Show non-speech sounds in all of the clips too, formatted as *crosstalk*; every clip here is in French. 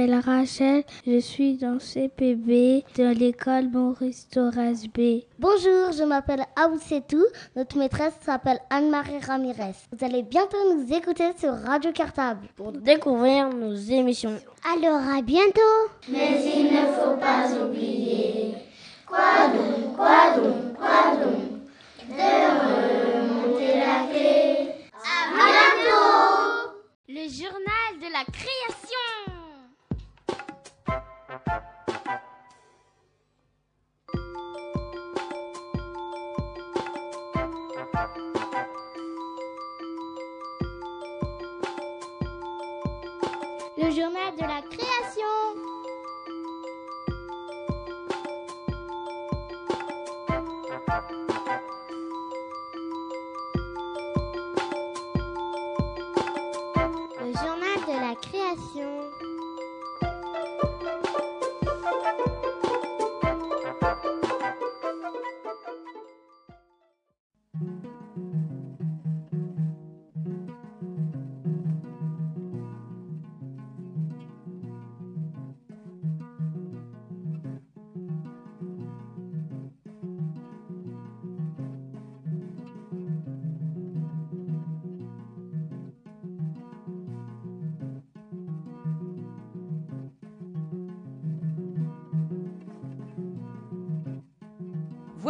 m'appelle Rachel, je suis dans CPB de l'école Maurice Torres B. Bonjour, je m'appelle Aoussetou, notre maîtresse s'appelle Anne-Marie Ramirez. Vous allez bientôt nous écouter sur Radio Cartable pour découvrir nos émissions. Alors à bientôt Mais il ne faut pas oublier, quoi donc, quoi donc, quoi donc, de remonter la clé? À bientôt Le journal de la création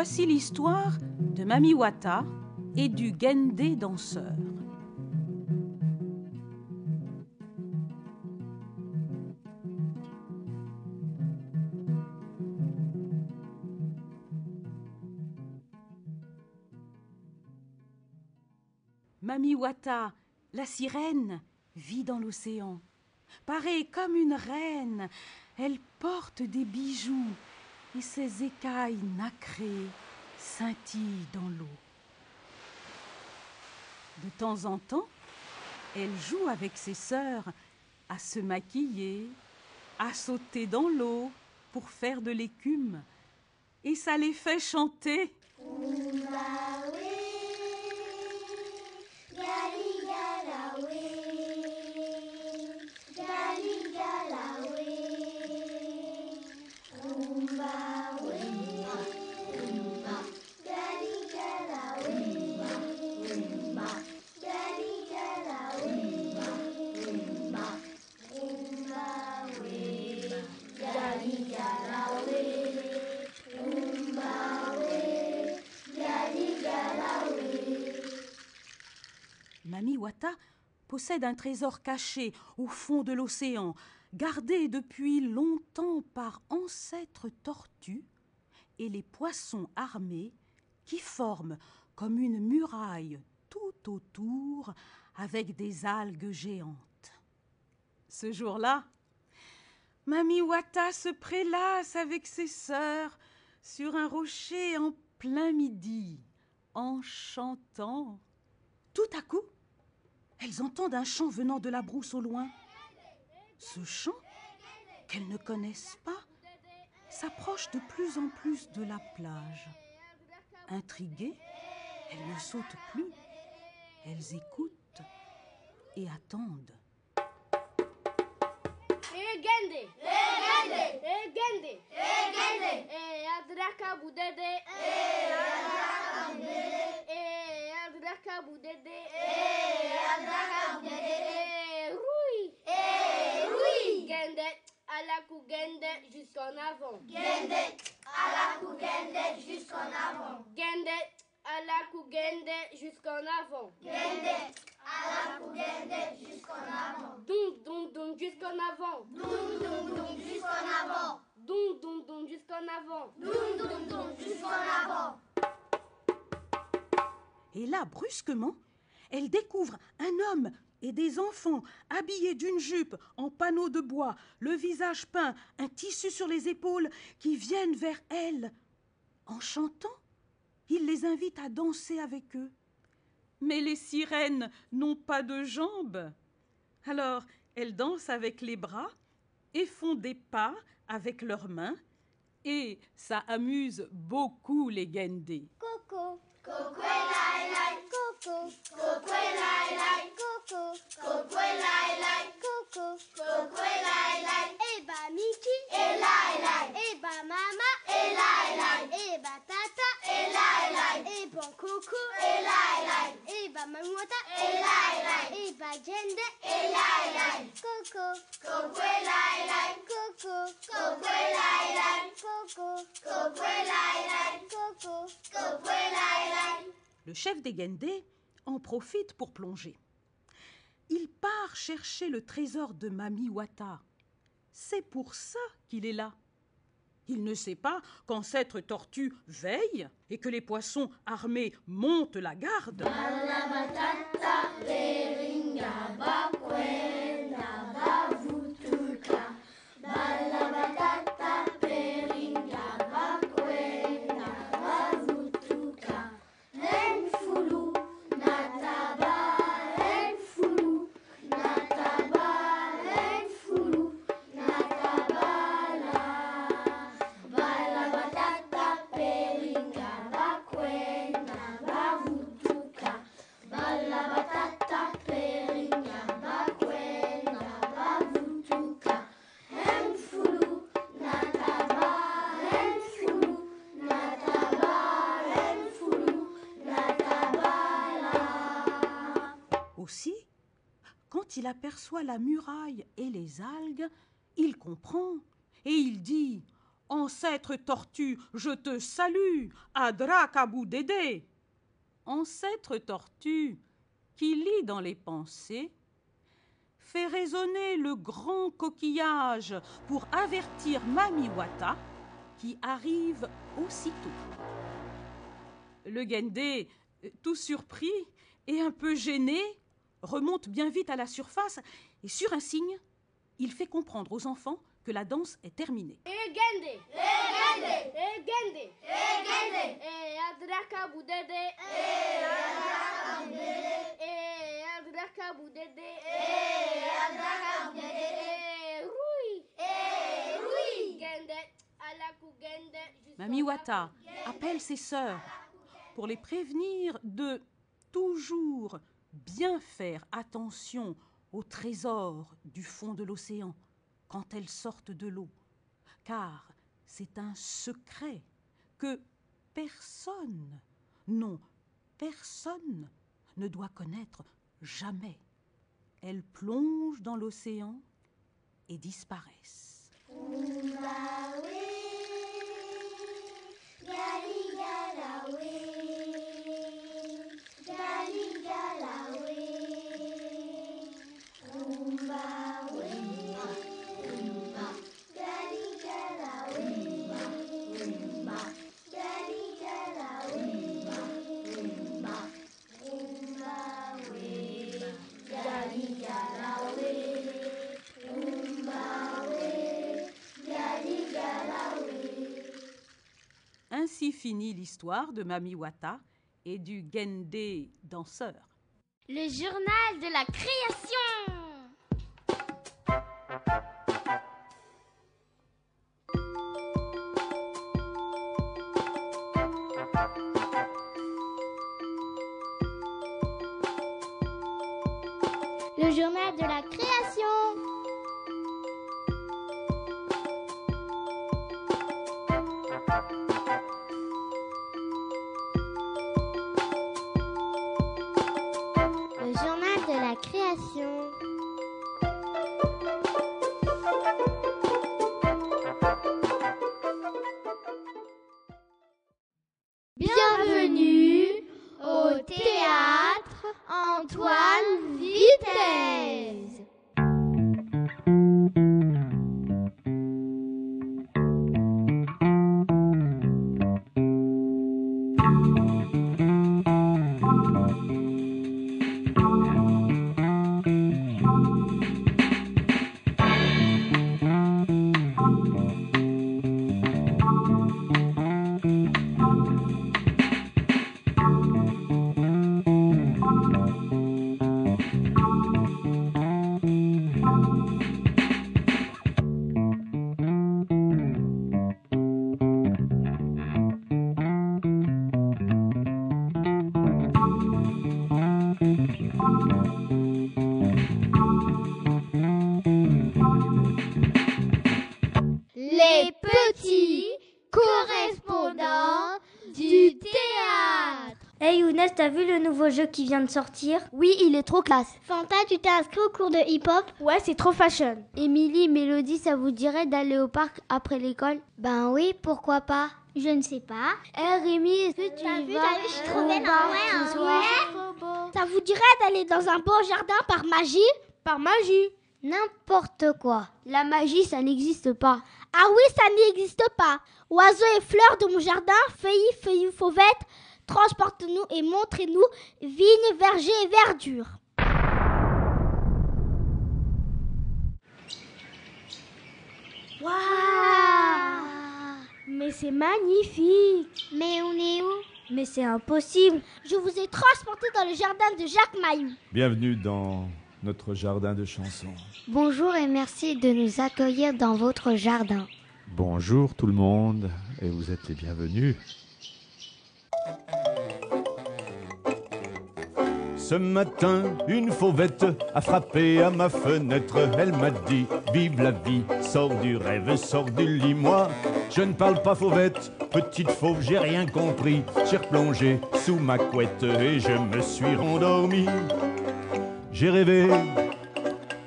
Voici l'histoire de Mami Wata et du Gendé danseur. Mami Wata, la sirène, vit dans l'océan. Parée comme une reine, elle porte des bijoux et ses écailles nacrées scintillent dans l'eau. De temps en temps, elle joue avec ses sœurs à se maquiller, à sauter dans l'eau pour faire de l'écume, et ça les fait chanter. Possède un trésor caché au fond de l'océan, gardé depuis longtemps par ancêtres tortues et les poissons armés qui forment comme une muraille tout autour avec des algues géantes. Ce jour-là, Mami Wata se prélasse avec ses sœurs sur un rocher en plein midi, en chantant. Tout à coup, elles entendent un chant venant de la brousse au loin. Ce chant, qu'elles ne connaissent pas, s'approche de plus en plus de la plage. Intriguées, elles ne sautent plus. Elles écoutent et attendent. Egende, Egende, eh adraka budede, Eh, budede. eh adraka budede, Eh, adraka budede. eh roui, Eh, roui. gende, alaku gende jusqu'en avant, Gende, alaku gende jusqu'en avant. gende, alaku gende jusqu'en avant, Gende, alaku gende jusqu'en avant. donc donc donc jusqu'en avant, Doum, doum, doum jusqu'en avant. donc donc donc jusqu'en avant, Doum, doum, doum jusqu'en avant. Et là, brusquement, elles découvrent un homme et des enfants habillés d'une jupe en panneaux de bois, le visage peint, un tissu sur les épaules, qui viennent vers elle. En chantant, il les invite à danser avec eux. Mais les sirènes n'ont pas de jambes. Alors elles dansent avec les bras et font des pas avec leurs mains, et ça amuse beaucoup les guendés. Coco. Coco lai lai. Coco. Coco lai lai. Coco. Coco lai lai. Coco. Coco lai lai. Eh bah Mickey. Et lai lai. Eh bah Mama. Et lai lai. Eh bah Tata. Et lai lai. Eh bah Coco. Et lai lai. Eh bah Mamouata. Et lai Coco. Coco. Coco. Coco. Coco. Coco. Coco. Coco lai lai. Le chef des guendés en profite pour plonger. Il part chercher le trésor de Mami Wata. C'est pour ça qu'il est là. Il ne sait pas qu'ancêtre tortue veille et que les poissons armés montent la garde. La muraille et les algues, il comprend et il dit Ancêtre tortue, je te salue, Adrakabou Dédé. Ancêtre tortue, qui lit dans les pensées, fait résonner le grand coquillage pour avertir Mami Wata, qui arrive aussitôt. Le Gendé, tout surpris et un peu gêné, remonte bien vite à la surface et sur un signe, il fait comprendre aux enfants que la danse est terminée. Eh Gende. Eh gende. Eh Gende. Eh gende. Eh Adraka Boudede. Eh adraka budede. Eh Adraka Boudede. Eh adraka budede. Eh Roui. Eh oui. Gende. Alaku Gende. jusqu'en Mami Afrique. Wata appelle ses sœurs pour les prévenir de toujours bien faire attention aux trésors du fond de l'océan quand elles sortent de l'eau, car c'est un secret que personne, non, personne ne doit connaître jamais. Elles plongent dans l'océan et disparaissent. Finit l'histoire de Mami Wata et du Gendé danseur. Le journal de la création. Création. Nouveau jeu qui vient de sortir Oui, il est trop classe. Fanta, tu t'es inscrit au cours de hip-hop? Ouais, c'est trop fashion. Émilie, Mélodie, ça vous dirait d'aller au parc après l'école? Ben oui, pourquoi pas? Je ne sais pas. Eh Rémi, est-ce que tu T'as y vu, vas vu, je suis trop belle, parc ouais, hein, ouais. Ça vous dirait d'aller dans un beau jardin par magie? Par magie. N'importe quoi. La magie, ça n'existe pas. Ah oui, ça n'existe pas. Oiseaux et fleurs de mon jardin, feuilles, feuilles, fauvettes, transporte-nous et montrez-nous vignes, vergers et verdure. Waouh Mais c'est magnifique. Mais on est où? Mais c'est impossible. Je vous ai transporté dans le jardin de Jacques Mailloux. Bienvenue dans notre jardin de chansons. Bonjour et merci de nous accueillir dans votre jardin. Bonjour tout le monde et vous êtes les bienvenus. Ce matin, une fauvette a frappé à ma fenêtre. Elle m'a dit Vive la vie, sors du rêve, sors du lit. Moi, je ne parle pas fauvette, petite fauve, j'ai rien compris. J'ai replongé sous ma couette et je me suis rendormi. J'ai rêvé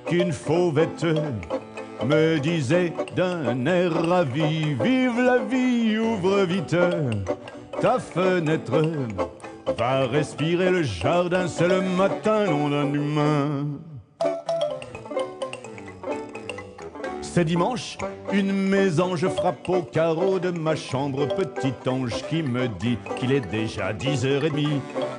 qu'une fauvette me disait d'un air ravi Vive la vie, ouvre vite ta fenêtre. Va respirer le jardin, c'est le matin, nom d'un humain. C'est dimanche, une mésange frappe au carreau de ma chambre. Petit ange qui me dit qu'il est déjà 10h30.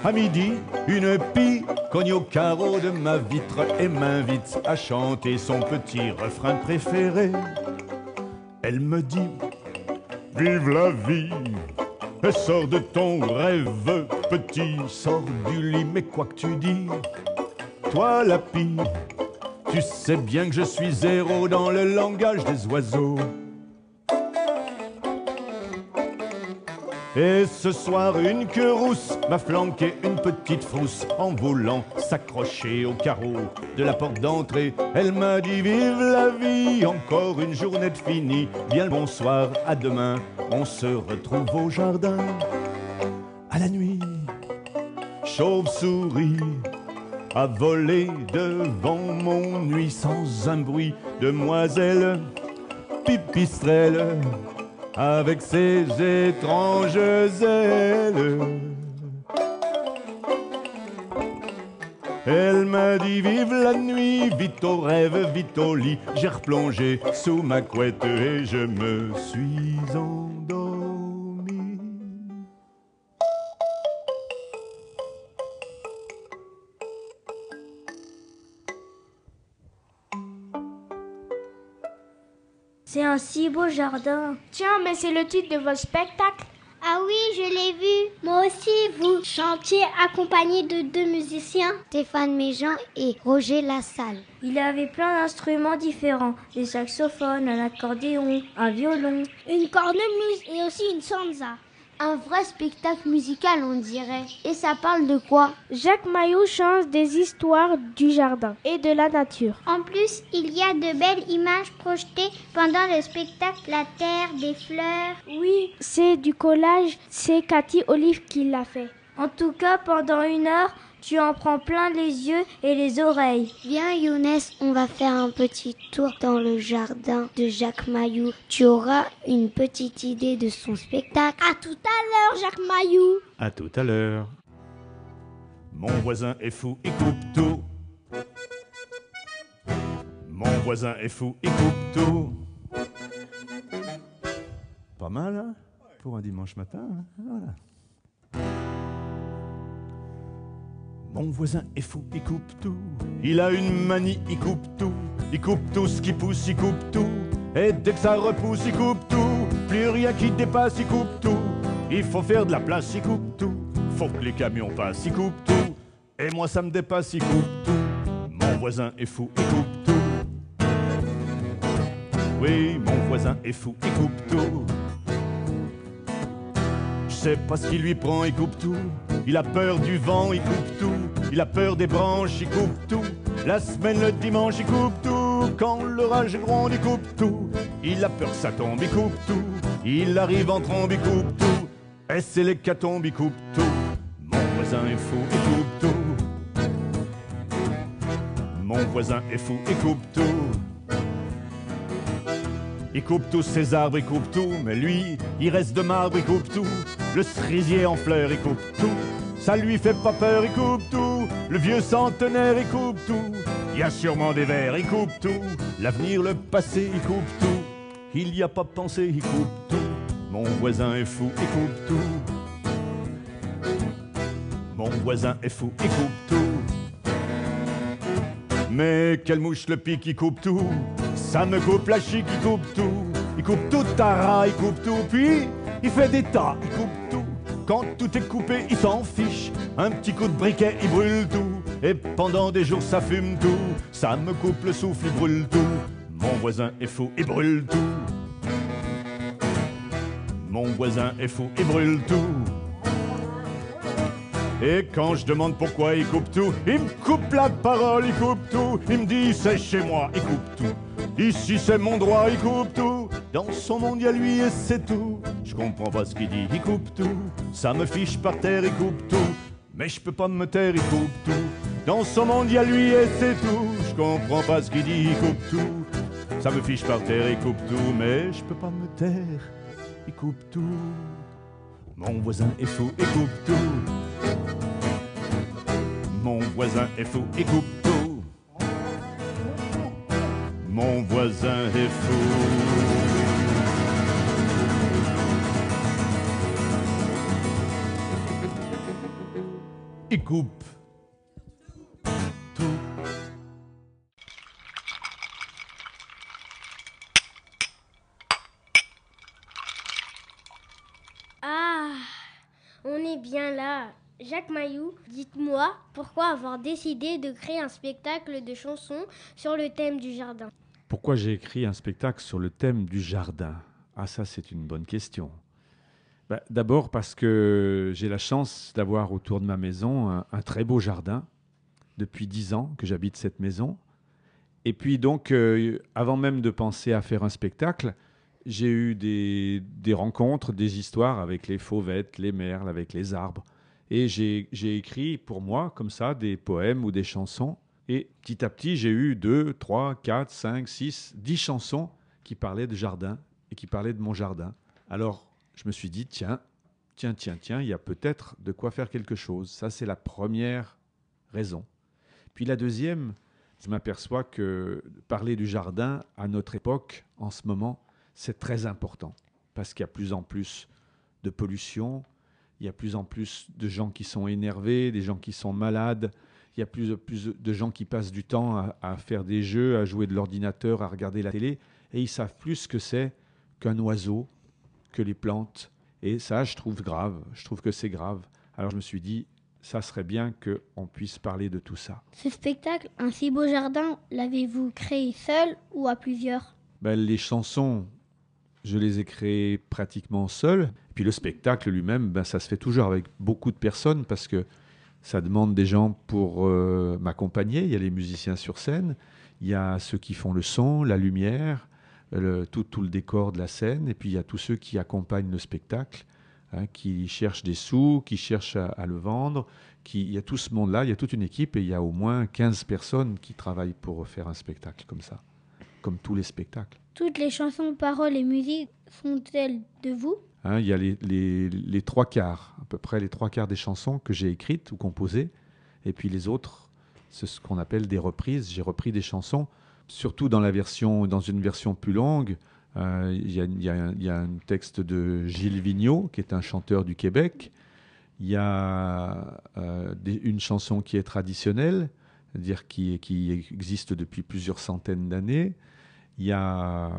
À midi, une pie cogne au carreau de ma vitre et m'invite à chanter son petit refrain préféré. Elle me dit Vive la vie, sors de ton rêve, petit, sors du lit, mais quoi que tu dis, toi la pie, tu sais bien que je suis zéro dans le langage des oiseaux. Et ce soir, une queue rousse m'a flanqué une petite frousse en voulant s'accrocher au carreau de la porte d'entrée. Elle m'a dit Vive la vie, encore une journée de finie. Bien le bonsoir, à demain, on se retrouve au jardin. À la nuit, chauve-souris a volé devant mon nuit sans un bruit. Demoiselle pipistrelle avec ses étranges ailes. Elle m'a dit vive la nuit, vite au rêve, vite au lit. J'ai replongé sous ma couette et je me suis endormi. Un si beau jardin. Tiens, mais c'est le titre de votre spectacle. Ah oui, je l'ai vu. Moi aussi, vous chantiez accompagné de deux musiciens, Stéphane Méjean et Roger Lassalle. Il avait plein d'instruments différents. Des saxophones, un accordéon, un violon. Une cornemuse et aussi une sansa. Un vrai spectacle musical, on dirait. Et ça parle de quoi? Jacques Maillot chante des histoires du jardin et de la nature. En plus, il y a de belles images projetées pendant le spectacle La Terre, des fleurs. Oui, c'est du collage. C'est Cathy Olive qui l'a fait. En tout cas, pendant une heure, tu en prends plein les yeux et les oreilles. Viens Younes, on va faire un petit tour dans le jardin de Jacques Mailloux. Tu auras une petite idée de son spectacle. À tout à l'heure, Jacques Mailloux. À tout à l'heure. Mon voisin est fou, il coupe tout. Mon voisin est fou, il coupe tout. Pas mal, hein? Pour un dimanche matin, hein? Voilà. Mon voisin est fou, il coupe tout. Il a une manie, il coupe tout. Il coupe tout ce qui pousse, il coupe tout. Et dès que ça repousse, il coupe tout. Plus rien qui dépasse, il coupe tout. Il faut faire de la place, il coupe tout. Faut que les camions passent, il coupe tout. Et moi ça me dépasse, il coupe tout. Mon voisin est fou, il coupe tout. Oui, mon voisin est fou, il coupe tout. Je sais pas ce qui lui prend, il coupe tout. Il a peur du vent, il coupe tout. Il a peur des branches, il coupe tout. La semaine, le dimanche, il coupe tout. Quand l'orage gronde, il coupe tout. Il a peur que ça tombe, il coupe tout. Il arrive en trombe, il coupe tout. Et c'est l'hécatombe, il coupe tout. Mon voisin est fou, il coupe tout. Mon voisin est fou, il coupe tout. Il coupe tous ses arbres, il coupe tout, mais lui, il reste de marbre, il coupe tout. Le cerisier en fleurs, il coupe tout. Ça lui fait pas peur, il coupe tout. Le vieux centenaire, il coupe tout. Il y a sûrement des vers, il coupe tout. L'avenir, le passé, il coupe tout. Il n'y a pas pensé, il coupe tout. Mon voisin est fou, il coupe tout. Mon voisin est fou, il coupe tout. Mais quelle mouche le pique, il coupe tout. Ça me coupe la chic, il coupe tout. Il coupe tout ta rat, il coupe tout. Puis il fait des tas, il coupe tout. Quand tout est coupé, il s'en fiche. Un petit coup de briquet, il brûle tout. Et pendant des jours, ça fume tout. Ça me coupe le souffle, il brûle tout. Mon voisin est fou, il brûle tout. Mon voisin est fou, il brûle tout. Et quand je demande pourquoi il coupe tout, il me coupe la parole, il coupe tout. Il me dit c'est chez moi, il coupe tout. Ici c'est mon droit, il coupe tout. Dans son monde, il y a lui et c'est tout. Je comprends pas ce qu'il dit, il coupe tout. Ça me fiche par terre, il coupe tout. Mais je peux pas me taire, il coupe tout. Dans son monde, il y a lui et c'est tout. Je comprends pas ce qu'il dit, il coupe tout. Ça me fiche par terre, il coupe tout. Mais je peux pas me taire, il coupe tout. Mon voisin est fou, il coupe tout. Mon voisin est fou, il coupe tout. Mon voisin est fou. Il coupe tout. Ah, on est bien là. Jacques Mailloux, dites-moi pourquoi avoir décidé de créer un spectacle de chansons sur le thème du jardin? Pourquoi j'ai écrit un spectacle sur le thème du jardin? Ah ça c'est une bonne question. Bah, D'abord parce que j'ai la chance d'avoir autour de ma maison un, très beau jardin depuis dix ans que j'habite cette maison. Et puis donc, euh, avant même de penser à faire un spectacle, j'ai eu des, des rencontres, des histoires avec les fauvettes, les merles, avec les arbres. Et j'ai écrit pour moi, comme ça, des poèmes ou des chansons. Et petit à petit, j'ai eu deux, trois, quatre, cinq, six, dix chansons qui parlaient de jardin et qui parlaient de mon jardin. Alors, je me suis dit, tiens, tiens, tiens, tiens, il y a peut-être de quoi faire quelque chose. Ça, c'est la première raison. Puis la deuxième, je m'aperçois que parler du jardin à notre époque, en ce moment, c'est très important. Parce qu'il y a plus en plus de pollution, il y a plus en plus de gens qui sont énervés, des gens qui sont malades, il y a plus, plus de gens qui passent du temps à, à faire des jeux, à jouer de l'ordinateur, à regarder la télé, et ils savent plus ce que c'est qu'un oiseau, que les plantes. Et ça, je trouve grave, je trouve que c'est grave. Alors je me suis dit, ça serait bien qu'on puisse parler de tout ça. Ce spectacle, Un si beau jardin, l'avez-vous créé seul ou à plusieurs? Ben, les chansons, je les ai créées pratiquement seul. Puis le spectacle lui-même, ben, ça se fait toujours avec beaucoup de personnes parce que ça demande des gens pour euh, m'accompagner. Il y a les musiciens sur scène, il y a ceux qui font le son, la lumière, le- tout, tout le décor de la scène, et puis il y a tous ceux qui accompagnent le spectacle, hein, qui cherchent des sous, qui cherchent à, à le vendre. Qui, il y a tout ce monde-là, il y a toute une équipe, et il y a au moins 15 personnes qui travaillent pour faire un spectacle comme ça, comme tous les spectacles. Toutes les chansons, paroles et musiques sont-elles de vous? Hein, il y a les, les- les trois quarts, à peu près les trois quarts des chansons que j'ai écrites ou composées, et puis les autres, c'est ce qu'on appelle des reprises. J'ai repris des chansons, surtout dans la version, dans une version plus longue. euh, Il y, a, un- texte de Gilles Vigneault, qui est un chanteur du Québec. Il y a euh, une chanson qui est traditionnelle, c'est-à-dire qui, qui existe depuis plusieurs centaines d'années. Il y a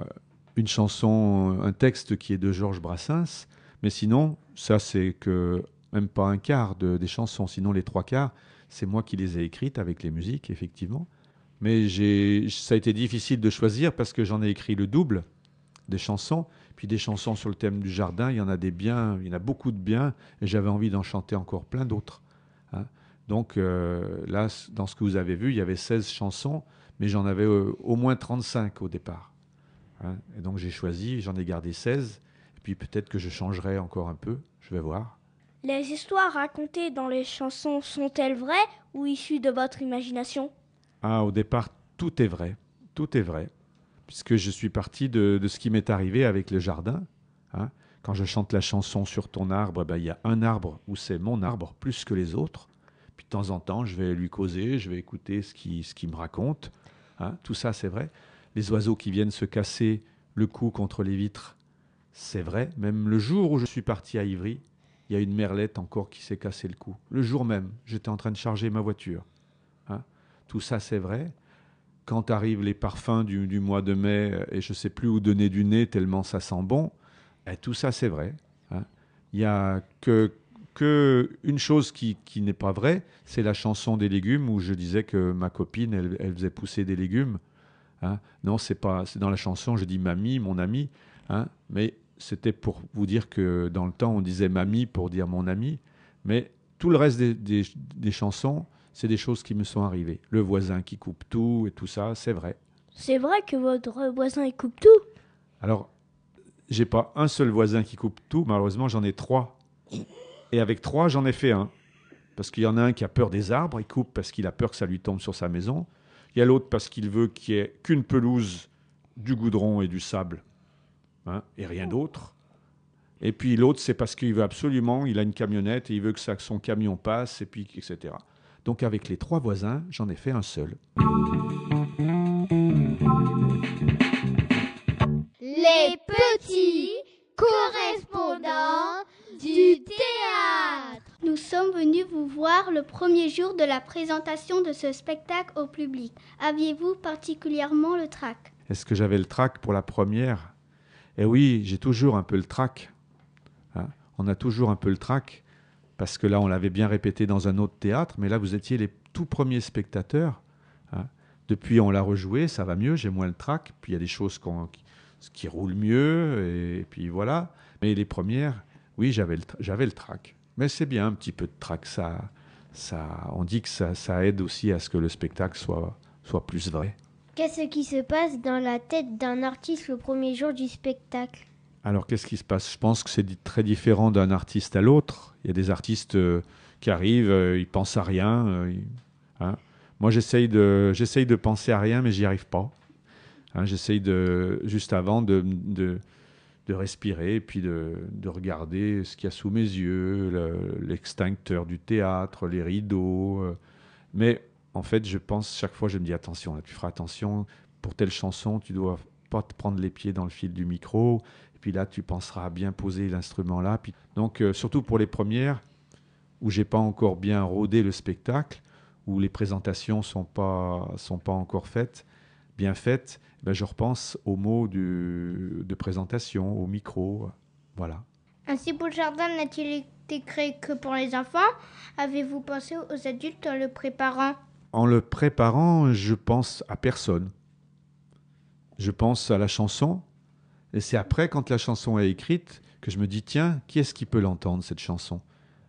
une chanson, un texte qui est de Georges Brassens, mais sinon, ça c'est que même pas un quart de- des chansons, sinon les trois quarts, c'est moi qui les ai écrites avec les musiques, effectivement. Mais ça a été difficile de choisir parce que j'en ai écrit le double des chansons, puis des chansons sur le thème du jardin, il y en a des biens, il y en a beaucoup de biens, et j'avais envie d'en chanter encore plein d'autres. hein. Donc euh, là, dans ce que vous avez vu, il y avait 16 chansons, mais j'en avais euh, au moins 35 au départ. hein. Et donc j'ai choisi, j'en ai gardé 16. Et puis peut-être que je changerai encore un peu, je vais voir. Les histoires racontées dans les chansons sont-elles vraies ou issues de votre imagination? Ah, au départ, tout est vrai. Tout est vrai. Puisque je suis parti de, ce qui m'est arrivé avec le jardin. hein. Quand je chante la chanson sur ton arbre, ben, il y a un arbre où c'est mon arbre plus que les autres. Puis de temps en temps, je vais lui causer, je vais écouter ce qu'il ce qu'il me raconte. hein. Tout ça, c'est vrai. Les oiseaux qui viennent se casser le cou contre les vitres, c'est vrai. Même le jour où je suis parti à Ivry, il y a une merlette encore qui s'est cassé le cou. Le jour même, j'étais en train de charger ma voiture. Hein. Tout ça, c'est vrai. Quand arrivent les parfums du, mois de mai, euh, et je sais plus où donner du nez tellement ça sent bon, eh, tout ça, c'est vrai. hein. Il y a que, que une chose qui, qui n'est pas vraie, c'est la chanson des légumes où je disais que ma copine, elle, faisait pousser des légumes. hein. Non, c'est pas. C'est dans la chanson, je dis mamie, mon ami, hein. mais c'était pour vous dire que dans le temps, on disait mamie pour dire mon ami, mais tout le reste des chansons, c'est des choses qui me sont arrivées. Le voisin qui coupe tout et tout ça, c'est vrai. C'est vrai que votre voisin il coupe tout Alors, j'ai pas un seul voisin qui coupe tout, malheureusement, j'en ai trois. Et avec trois, j'en ai fait un. Parce qu'il y en a un qui a peur des arbres, il coupe parce qu'il a peur que ça lui tombe sur sa maison. Il y a l'autre parce qu'il veut qu'il y ait qu'une pelouse, du goudron et du sable, hein, et rien d'autre. Et puis l'autre, c'est parce qu'il veut absolument, il a une camionnette et il veut que ça- que son camion passe, et puis etc. Donc avec les trois voisins, j'en ai fait un seul. Les petits correspondants du théâtre. Nous sommes venus vous voir le premier jour de la présentation de ce spectacle au public. Aviez-vous particulièrement le trac? Est-ce que j'avais le trac pour la première? Eh oui, j'ai toujours un peu le trac. Hein. on a toujours un peu le trac, parce que là, on l'avait bien répété dans un autre théâtre, mais là, vous étiez les tout premiers spectateurs. hein. Depuis, on l'a rejoué, ça va mieux, j'ai moins le trac, puis il y a des choses qui, roulent mieux, et, puis voilà. Mais les premières, oui, j'avais le, j'avais le trac. Mais c'est bien, un petit peu de trac, ça, ça, on dit que ça, ça aide aussi à ce que le spectacle soit, soit plus vrai. Qu'est-ce qui se passe dans la tête d'un artiste le premier jour du spectacle? Alors, qu'est-ce qui se passe? Je pense que c'est très différent d'un artiste à l'autre. Il y a des artistes euh, qui arrivent, euh, ils pensent à rien. euh, hein. Moi, j'essaye de, j'essaye de penser à rien, mais j'y arrive pas. Hein, j'essaye de, juste avant de, de, respirer et puis de, de regarder ce qu'il y a sous mes yeux, le- l'extincteur du théâtre, les rideaux. euh. Mais en fait, je pense, chaque fois, je me dis attention, tu feras attention. Pour telle chanson, tu dois pas te prendre les pieds dans le fil du micro. Puis là, tu penseras à bien poser l'instrument là. Puis... Donc, euh, surtout pour les premières, où j'ai pas encore bien rodé le spectacle, où les présentations sont pas sont pas encore faites, bien faites, ben, je repense aux mots du, de présentation, au micro, voilà. Ainsi, pour le jardin n'a-t-il été créé que pour les enfants? Avez-vous pensé aux adultes en le préparant? En le préparant, je pense à personne. Je pense à la chanson, et c'est après, quand la chanson est écrite, que je me dis tiens, qui est-ce qui peut l'entendre cette chanson?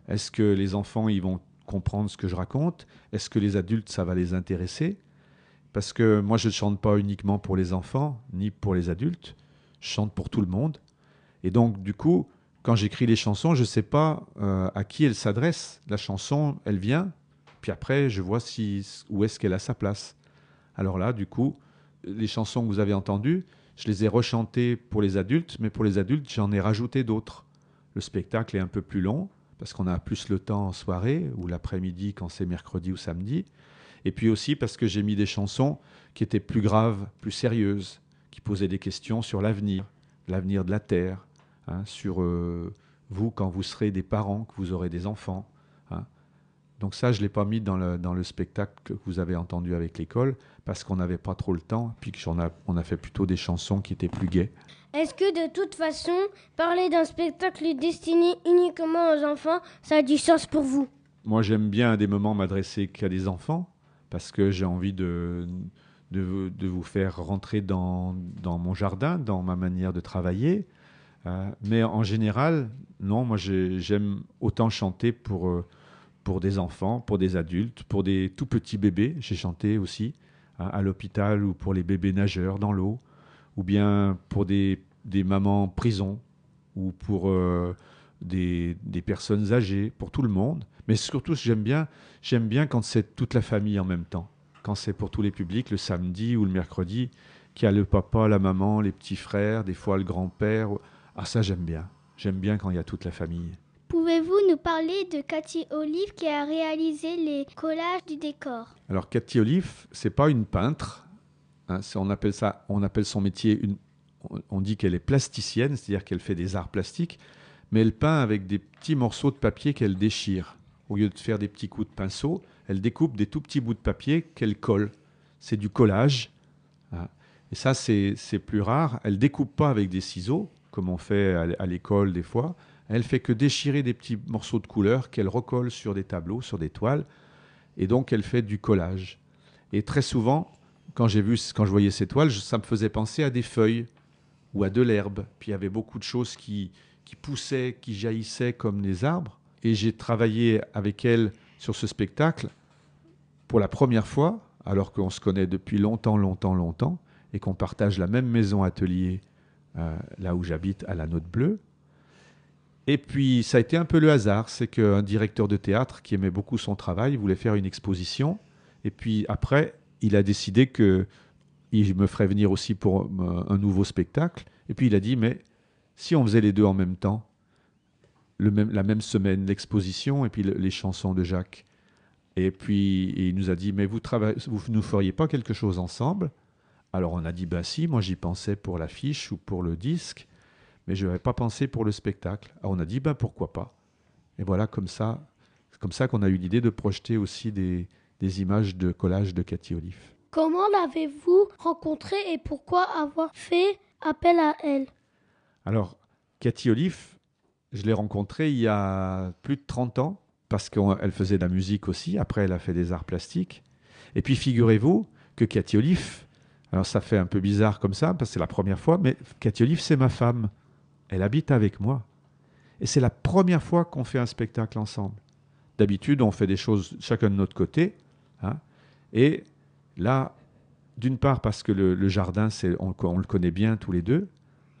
Est-ce que les enfants ils vont comprendre ce que je raconte? Est-ce que les adultes ça va les intéresser? Parce que moi je ne chante pas uniquement pour les enfants ni pour les adultes, je chante pour tout le monde. Et donc du coup, quand j'écris les chansons, je ne sais pas euh, à qui elle s'adresse. La chanson, elle vient, puis après je vois où est-ce qu'elle a sa place. Alors là, du coup, les chansons que vous avez entendues, je les ai rechantées pour les adultes, mais pour les adultes, j'en ai rajouté d'autres. Le spectacle est un peu plus long, parce qu'on a plus le temps en soirée, ou l'après-midi quand c'est mercredi ou samedi. Et puis aussi parce que j'ai mis des chansons qui étaient plus graves, plus sérieuses, qui posaient des questions sur l'avenir, l'avenir de la Terre, hein, sur euh, vous quand vous serez des parents, que vous aurez des enfants. Donc ça, je ne l'ai pas mis dans le, dans le spectacle que vous avez entendu avec l'école, parce qu'on n'avait pas trop le temps, puis qu'on a, on a fait plutôt des chansons qui étaient plus gaies. Est-ce que de toute façon, parler d'un spectacle destiné uniquement aux enfants, ça a du sens pour vous? Moi, j'aime bien à des moments m'adresser qu'à des enfants, parce que j'ai envie de, de, vous- de vous faire rentrer dans, dans mon jardin, dans ma manière de travailler. Euh, mais en général, non, moi j'ai- j'aime autant chanter pour, euh, pour des enfants, pour des adultes, pour des tout petits bébés. J'ai chanté aussi à l'hôpital ou pour les bébés nageurs dans l'eau, ou bien pour des, des mamans prison, ou pour euh, des, des, personnes âgées, pour tout le monde. Mais surtout, j'aime bien, j'aime bien quand c'est toute la famille en même temps, quand c'est pour tous les publics, le samedi ou le mercredi, qu'il y a le papa, la maman, les petits frères, des fois le grand-père. Ah ça, j'aime bien. J'aime bien quand il y a toute la famille. Pouvez-vous nous parler de Cathy Olive qui a réalisé les collages du décor? Alors Cathy Olive, c'est pas une peintre. Hein, on appelle son métier une. On dit qu'elle est plasticienne, c'est-à-dire qu'elle fait des arts plastiques, mais elle peint avec des petits morceaux de papier qu'elle déchire. Au lieu de faire des petits coups de pinceau, elle découpe des tout petits bouts de papier qu'elle colle. C'est du collage. Hein. Et ça, c'est plus rare. Elle découpe pas avec des ciseaux, comme on fait à l'école des fois. Elle fait que déchirer des petits morceaux de couleur qu'elle recolle sur des tableaux, sur des toiles, et donc elle fait du collage. Et très souvent, quand j'ai vu, quand je voyais ces toiles, ça me faisait penser à des feuilles ou à de l'herbe. Puis il y avait beaucoup de choses qui, poussaient, qui jaillissaient comme des arbres. Et j'ai travaillé avec elle sur ce spectacle pour la première fois, alors qu'on se connaît depuis longtemps, longtemps, longtemps, et qu'on partage la même maison atelier euh, là où j'habite à la Note Bleue. Et puis, ça a été un peu le hasard. C'est qu'un directeur de théâtre qui aimait beaucoup son travail voulait faire une exposition. Et puis après, il a décidé que il me ferait venir aussi pour un nouveau spectacle. Et puis il a dit, mais si on faisait les deux en même temps, la même semaine, l'exposition et puis les chansons de Jacques. Et puis il nous a dit, mais vous ne nous feriez pas quelque chose ensemble? Alors on a dit, bah si, moi j'y pensais pour l'affiche ou pour le disque mais je n'avais pas pensé pour le spectacle. Alors on a dit, ben pourquoi pas Et voilà, comme ça, c'est comme ça qu'on a eu l'idée de projeter aussi des, des images de collage de Cathy Olive. Comment l'avez-vous rencontrée et pourquoi avoir fait appel à elle? Alors, Cathy Olive, je l'ai rencontrée il y a plus de 30 ans, parce qu'elle faisait de la musique aussi, après elle a fait des arts plastiques. Et puis figurez-vous que Cathy Olive, alors ça fait un peu bizarre comme ça, parce que c'est la première fois, mais Cathy Olive, c'est ma femme. Elle habite avec moi. Et c'est la première fois qu'on fait un spectacle ensemble. D'habitude, on fait des choses chacun de notre côté. Hein. et là, d'une part parce que le, jardin, on, on, le connaît bien tous les deux.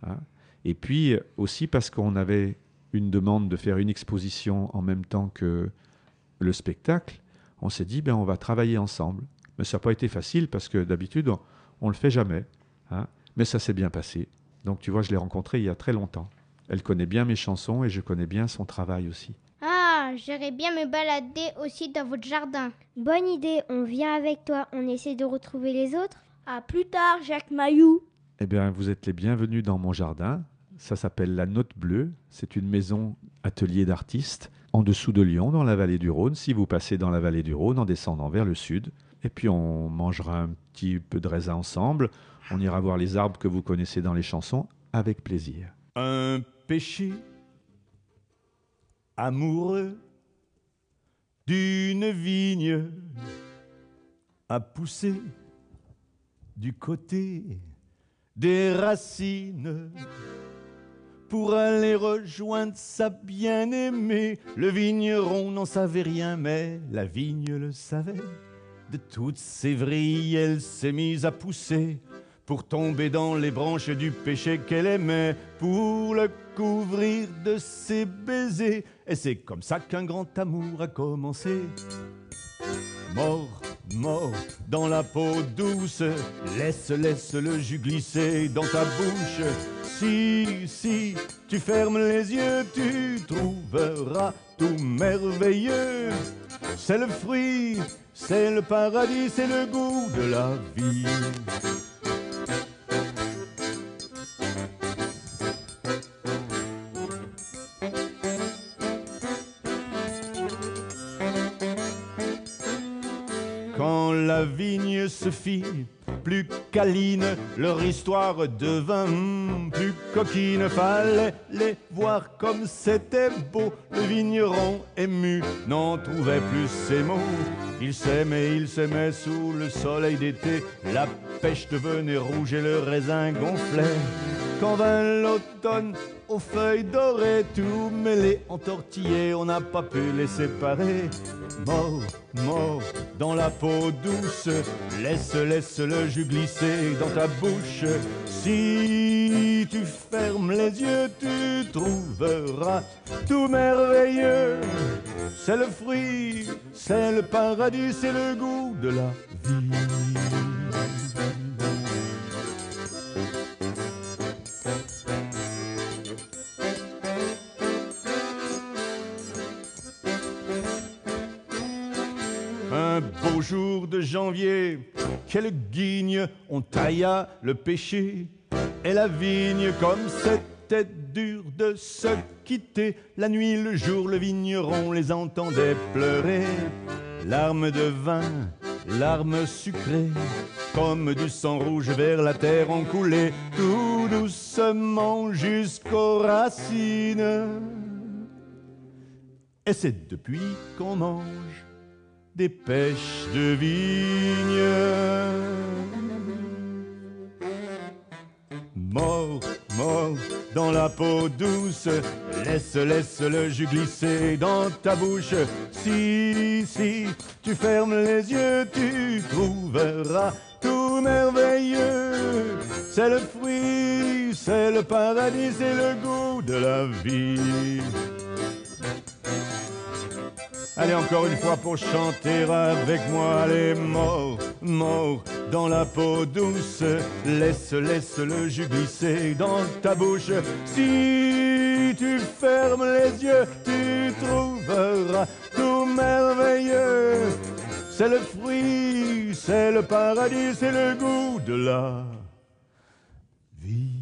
Hein. et puis aussi parce qu'on avait une demande de faire une exposition en même temps que le spectacle. On s'est dit, ben, on va travailler ensemble. Mais ça n'a pas été facile parce que d'habitude, on ne le fait jamais. Hein. mais ça s'est bien passé. Donc tu vois, je l'ai rencontrée il y a très longtemps. Elle connaît bien mes chansons et je connais bien son travail aussi. Ah, j'aimerais bien me balader aussi dans votre jardin. Bonne idée, on vient avec toi, on essaie de retrouver les autres. À plus tard, Jacques Mailloux. Eh bien, vous êtes les bienvenus dans mon jardin. Ça s'appelle La Note Bleue. C'est une maison atelier d'artistes en dessous de Lyon, dans la vallée du Rhône. Si vous passez dans la vallée du Rhône en descendant vers le sud, et puis on mangera un petit peu de raisin ensemble. On ira voir les arbres que vous connaissez dans les chansons avec plaisir. Un péché amoureux d'une vigne a poussé du côté des racines pour aller rejoindre sa bien-aimée. Le vigneron n'en savait rien, mais la vigne le savait. De toutes ses vrilles, elle s'est mise à pousser pour tomber dans les branches du péché qu'elle aimait, pour le couvrir de ses baisers. Et c'est comme ça qu'un grand amour a commencé. Mort, mort, dans la peau douce, laisse, laisse le jus glisser dans ta bouche. Si, si, tu fermes les yeux, tu trouveras tout merveilleux. C'est le fruit, c'est le paradis, c'est le goût de la vie. la vigne se fit plus câline, leur histoire devint plus coquine. Fallait les voir comme c'était beau. Le vigneron ému n'en trouvait plus ses mots. Il s'aimait, il s'aimait sous le soleil d'été. La pêche devenait rouge et le raisin gonflait. Quand vint l'automne, aux feuilles dorées, tout mêlé, entortillé, on n'a pas pu les séparer. Mort, mort, dans la peau douce, laisse, laisse le jus glisser dans ta bouche. Si tu fermes les yeux, tu trouveras tout merveilleux. C'est le fruit, c'est le paradis, c'est le goût de la vie. Jour de janvier, quelle guigne, on tailla le péché et la vigne comme c'était dur de se quitter. La nuit, le jour, le vigneron les entendait pleurer. Larmes de vin, larmes sucrées, comme du sang rouge vers la terre ont coulé, tout doucement jusqu'aux racines. Et c'est depuis qu'on mange des pêches de vigne. Mort, mort, dans la peau douce, laisse, laisse le jus glisser dans ta bouche. Si, si, tu fermes les yeux, tu trouveras tout merveilleux. C'est le fruit, c'est le paradis, c'est le goût de la vie. Allez encore une fois pour chanter avec moi, allez mort, mort dans la peau douce, laisse, laisse le jus glisser dans ta bouche. Si tu fermes les yeux, tu trouveras tout merveilleux. C'est le fruit, c'est le paradis, c'est le goût de la vie.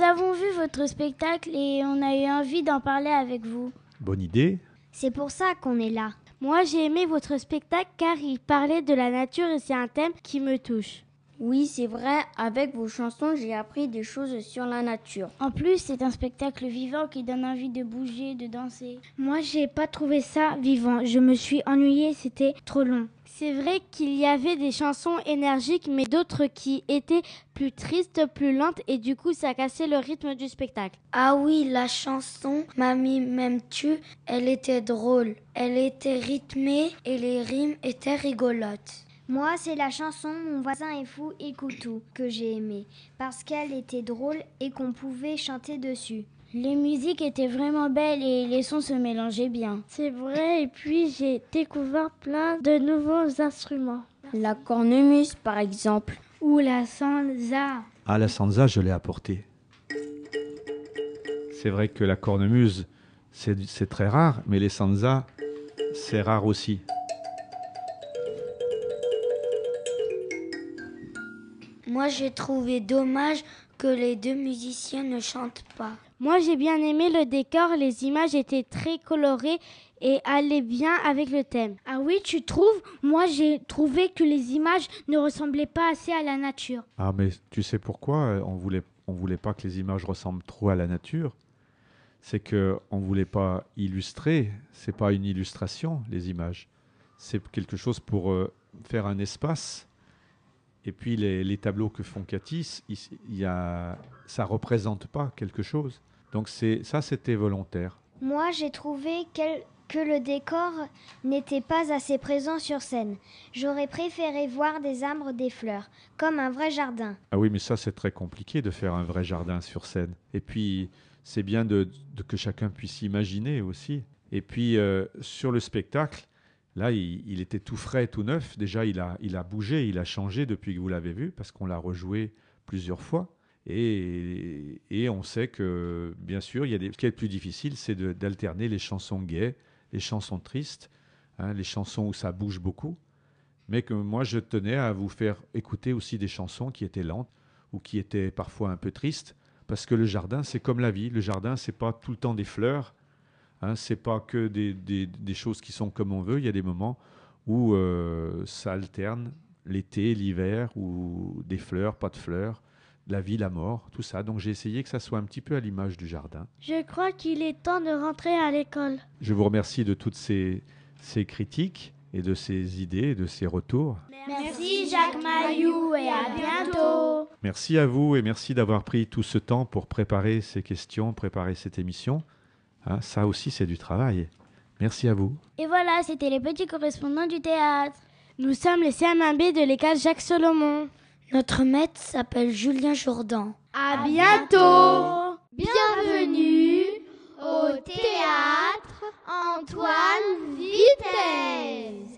Nous avons vu votre spectacle et on a eu envie d'en parler avec vous. Bonne idée. C'est pour ça qu'on est là. Moi, j'ai aimé votre spectacle car il parlait de la nature et c'est un thème qui me touche. Oui, c'est vrai, avec vos chansons, j'ai appris des choses sur la nature. En plus, c'est un spectacle vivant qui donne envie de bouger, de danser. Moi, j'ai pas trouvé ça vivant. Je me suis ennuyée, c'était trop long. C'est vrai qu'il y avait des chansons énergiques, mais d'autres qui étaient plus tristes, plus lentes, et du coup, ça cassait le rythme du spectacle. Ah oui, la chanson Mamie m'aimes-tu, elle était drôle. Elle était rythmée et les rimes étaient rigolotes. Moi, c'est la chanson Mon voisin est fou, écoute tout que j'ai aimée, parce qu'elle était drôle et qu'on pouvait chanter dessus. Les musiques étaient vraiment belles et les sons se mélangeaient bien. C'est vrai, et puis j'ai découvert plein de nouveaux instruments. La cornemuse, par exemple. Ou la sansa. Ah, la sansa, je l'ai apportée. C'est vrai que la cornemuse, c'est très rare, mais les sansa, c'est rare aussi. Moi, j'ai trouvé dommage que les deux musiciens ne chantent pas. Moi, j'ai bien aimé le décor, les images étaient très colorées et allaient bien avec le thème. Ah oui, tu trouves? Moi, j'ai trouvé que les images ne ressemblaient pas assez à la nature. Ah, mais tu sais pourquoi on voulait, on voulait pas que les images ressemblent trop à la nature? C'est que on voulait pas illustrer. C'est pas une illustration, les images. C'est quelque chose pour euh, faire un espace et puis les, les, tableaux que font Catis, il, il y a, ça représente pas quelque chose. Donc c'est ça, c'était volontaire. Moi, j'ai trouvé quel, que le décor n'était pas assez présent sur scène. J'aurais préféré voir des arbres, des fleurs, comme un vrai jardin. Ah oui, mais ça c'est très compliqué de faire un vrai jardin sur scène. Et puis c'est bien de, de, que chacun puisse imaginer aussi. Et puis euh, sur le spectacle, Là, il, était tout frais, tout neuf. Déjà, il a, il a bougé, il a changé depuis que vous l'avez vu, parce qu'on l'a rejoué plusieurs fois. Et, et, on sait que, bien sûr, il y a des, ce qui est le plus difficile, c'est d'alterner les chansons gaies, les chansons tristes, hein, les chansons où ça bouge beaucoup. Mais que moi, je tenais à vous faire écouter aussi des chansons qui étaient lentes ou qui étaient parfois un peu tristes, parce que le jardin, c'est comme la vie. Le jardin, c'est pas tout le temps des fleurs. Hein, c'est pas que des, des, des, choses qui sont comme on veut. Il y a des moments où euh, ça alterne l'été, l'hiver, ou des fleurs, pas de fleurs, la vie, la mort, tout ça. Donc j'ai essayé que ça soit un petit peu à l'image du jardin. Je crois qu'il est temps de rentrer à l'école. Je vous remercie de toutes ces, ses critiques et de ses idées de ses retours. Merci Jacques Mayou et à bientôt. Merci à vous et merci d'avoir pris tout ce temps pour préparer ces questions, préparer cette émission. Hein, ça aussi, c'est du travail. Merci à vous. Et voilà, c'était les petits correspondants du théâtre. Nous sommes les CM1B de l'école Jacques Solomon. Notre maître s'appelle Julien Jourdan. À bientôt. Bienvenue au théâtre Antoine Vitesse.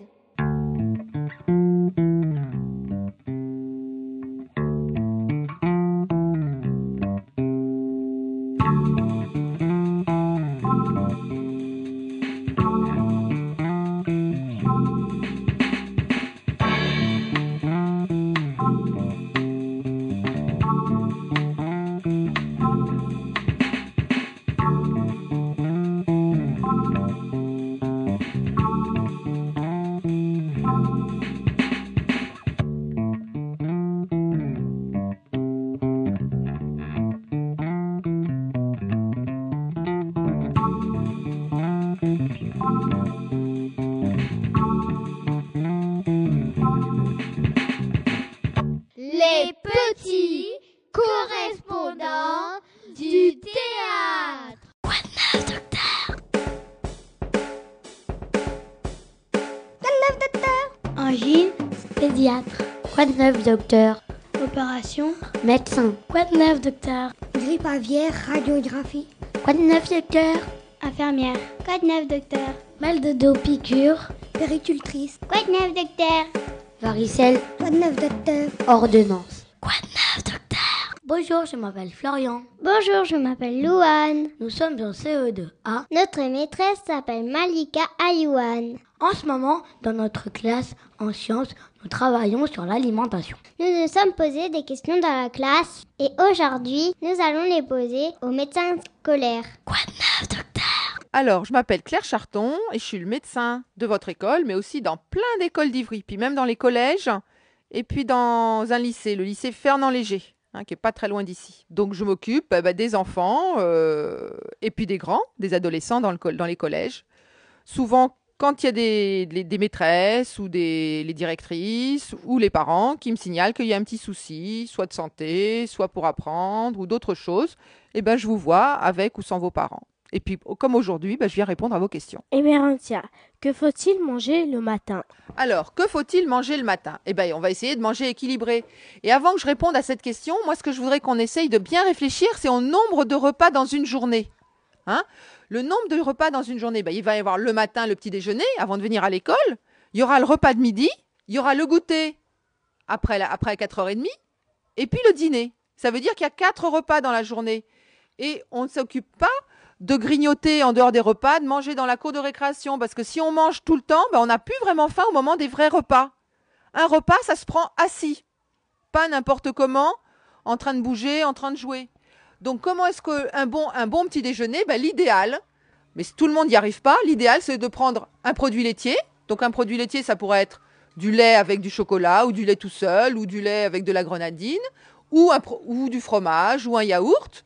Neuf, docteur Opération. Médecin. Quoi de neuf, docteur? Grippe aviaire, radiographie. Quoi de neuf, docteur? Infirmière. Quoi de neuf, docteur? Mal de dos, piqûre. Péricultrice. Quoi de neuf, docteur? Varicelle. Quoi de neuf, docteur? Ordonnance. Quoi de neuf, docteur? Bonjour, je m'appelle Florian. Bonjour, je m'appelle Louane. Nous sommes en CE2A. Notre maîtresse s'appelle Malika Ayouane. En ce moment, dans notre classe en sciences, nous travaillons sur l'alimentation. Nous nous sommes posé des questions dans la classe et aujourd'hui, nous allons les poser aux médecins scolaires. Quoi de neuf, docteur? Alors, je m'appelle Claire Charton et je suis le médecin de votre école, mais aussi dans plein d'écoles d'Ivry, puis même dans les collèges et puis dans un lycée, le lycée Fernand Léger. hein, qui est pas très loin d'ici. Donc je m'occupe euh, bah, des enfants euh, et puis des grands, des adolescents dans, le dans les collèges. Souvent, quand il y a des, les- des maîtresses ou des les directrices ou les parents qui me signalent qu'il y a un petit souci, soit de santé, soit pour apprendre ou d'autres choses, eh ben, je vous vois avec ou sans vos parents. Et puis, comme aujourd'hui, bah, je viens répondre à vos questions. Emerentia, que faut-il manger le matin? Alors, que faut-il manger le matin? Eh bien, on va essayer de manger équilibré. Et avant que je réponde à cette question, moi, ce que je voudrais qu'on essaye de bien réfléchir, c'est au nombre de repas dans une journée. Hein? Le nombre de repas dans une journée, ben, il va y avoir le matin le petit déjeuner avant de venir à l'école. Il y aura le repas de midi. Il y aura le goûter après, la, après 4h30. Et puis le dîner. Ça veut dire qu'il y a quatre repas dans la journée. Et on ne s'occupe pas de grignoter en dehors des repas, de manger dans la cour de récréation. Parce que si on mange tout le temps, ben, on n'a plus vraiment faim au moment des vrais repas. Un repas, ça se prend assis. Pas n'importe comment, en train de bouger, en train de jouer. Donc comment est-ce qu'un bon, un bon petit déjeuner, ben, l'idéal, mais tout le monde n'y arrive pas, l'idéal c'est de prendre un produit laitier. Donc un produit laitier, ça pourrait être du lait avec du chocolat, ou du lait tout seul, ou du lait avec de la grenadine, ou, un ou du fromage, ou un yaourt.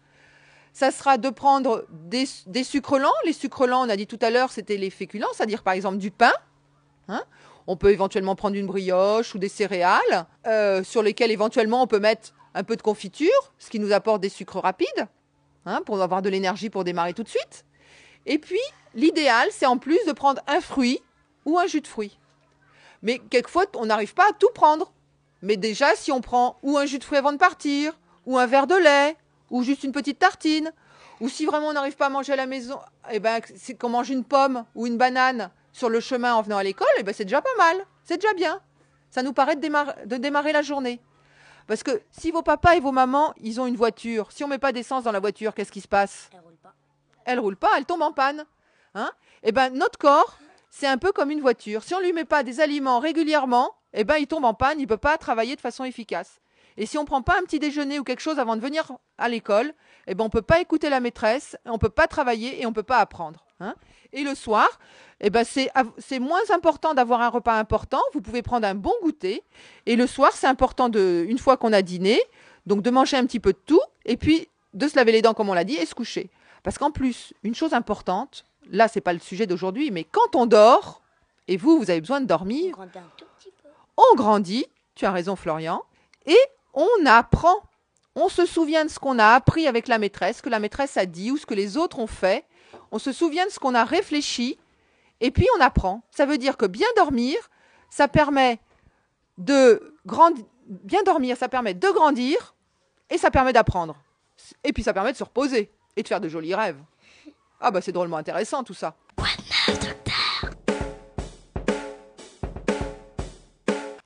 Ça sera de prendre des, des sucres lents. Les sucres lents, on a dit tout à l'heure, c'était les féculents, c'est-à-dire par exemple du pain. Hein on peut éventuellement prendre une brioche ou des céréales, euh, sur lesquelles éventuellement on peut mettre un peu de confiture, ce qui nous apporte des sucres rapides, hein, pour avoir de l'énergie pour démarrer tout de suite. Et puis, l'idéal, c'est en plus de prendre un fruit ou un jus de fruits. Mais quelquefois, on n'arrive pas à tout prendre. Mais déjà, si on prend ou un jus de fruits avant de partir, ou un verre de lait, ou juste une petite tartine, ou si vraiment on n'arrive pas à manger à la maison, eh ben, c'est qu'on mange une pomme ou une banane sur le chemin en venant à l'école, eh ben, c'est déjà pas mal, c'est déjà bien. Ça nous paraît de démarrer la journée. Parce que si vos papas et vos mamans, ils ont une voiture, si on met pas d'essence dans la voiture, qu'est-ce qui se passe? Elle roule pas, elle tombe en panne. Hein? Eh ben, notre corps, c'est un peu comme une voiture. Si on lui met pas des aliments régulièrement, eh ben, il tombe en panne, il peut pas travailler de façon efficace. Et si on prend pas un petit déjeuner ou quelque chose avant de venir à l'école, eh ben, on peut pas écouter la maîtresse, on peut pas travailler et on peut pas apprendre. hein? Et le soir, eh ben, c'est moins important d'avoir un repas important. Vous pouvez prendre un bon goûter. Et le soir, c'est important de, une fois qu'on a dîné, donc de manger un petit peu de tout, et puis de se laver les dents comme on l'a dit et se coucher. Parce qu'en plus, une chose importante, là c'est pas le sujet d'aujourd'hui, mais quand on dort, Et vous, vous avez besoin de dormir. On grandit, tu as raison Florian, et on apprend. On se souvient de ce qu'on a appris avec la maîtresse, ce que la maîtresse a dit ou ce que les autres ont fait. On se souvient de ce qu'on a réfléchi, et puis on apprend. Ça veut dire que bien dormir, ça permet de grandir. Bien dormir, ça permet de grandir et ça permet d'apprendre. Et puis ça permet de se reposer et de faire de jolis rêves. Ah bah c'est drôlement intéressant tout ça.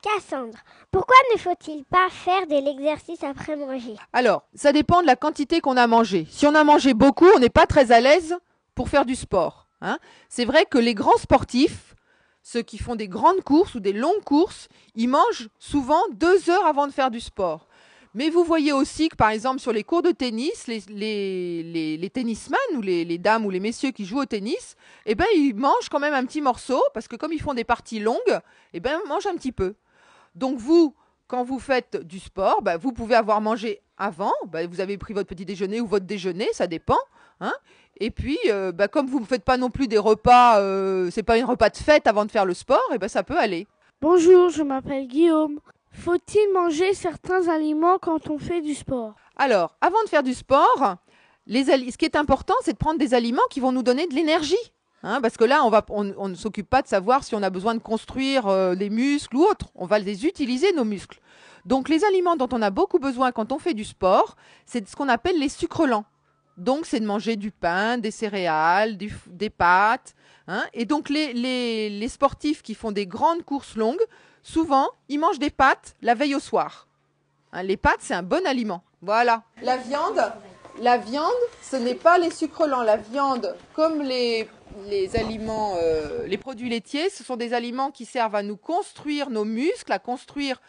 Cassandre, pourquoi ne faut-il pas faire de l'exercice après manger? Alors, ça dépend de la quantité qu'on a mangé. Si on a mangé beaucoup, on n'est pas très à l'aise pour faire du sport. hein. C'est vrai que les grands sportifs, ceux qui font des grandes courses ou des longues courses, ils mangent souvent deux heures avant de faire du sport. Mais vous voyez aussi que, par exemple, sur les cours de tennis, les, les, tennisman ou les, dames ou les messieurs qui jouent au tennis, eh ben, ils mangent quand même un petit morceau, parce que comme ils font des parties longues, eh ben, ils mangent un petit peu. Donc vous, quand vous faites du sport, bah, vous pouvez avoir mangé avant, bah, vous avez pris votre petit déjeuner ou votre déjeuner, ça dépend. Hein et puis, euh, bah, comme vous ne faites pas non plus des repas, euh, c'est pas un repas de fête avant de faire le sport, et ben ça peut aller. Bonjour, je m'appelle Guillaume. Faut-il manger certains aliments quand on fait du sport? Alors, avant de faire du sport, les ce qui est important, c'est de prendre des aliments qui vont nous donner de l'énergie. Hein, parce que là, on, va, on, on ne s'occupe pas de savoir si on a besoin de construire euh, les muscles ou autre. On va les utiliser, nos muscles. Donc, les aliments dont on a beaucoup besoin quand on fait du sport, c'est ce qu'on appelle les sucres lents. Donc, c'est de manger du pain, des céréales, des pâtes. hein. Et donc, les, les, les sportifs qui font des grandes courses longues, souvent, ils mangent des pâtes la veille au soir. Hein, les pâtes, c'est un bon aliment. Voilà. La viande, la viande, ce n'est pas les sucres lents. La viande, comme les, les aliments, euh, les produits laitiers, ce sont des aliments qui servent à nous construire nos muscles, à construire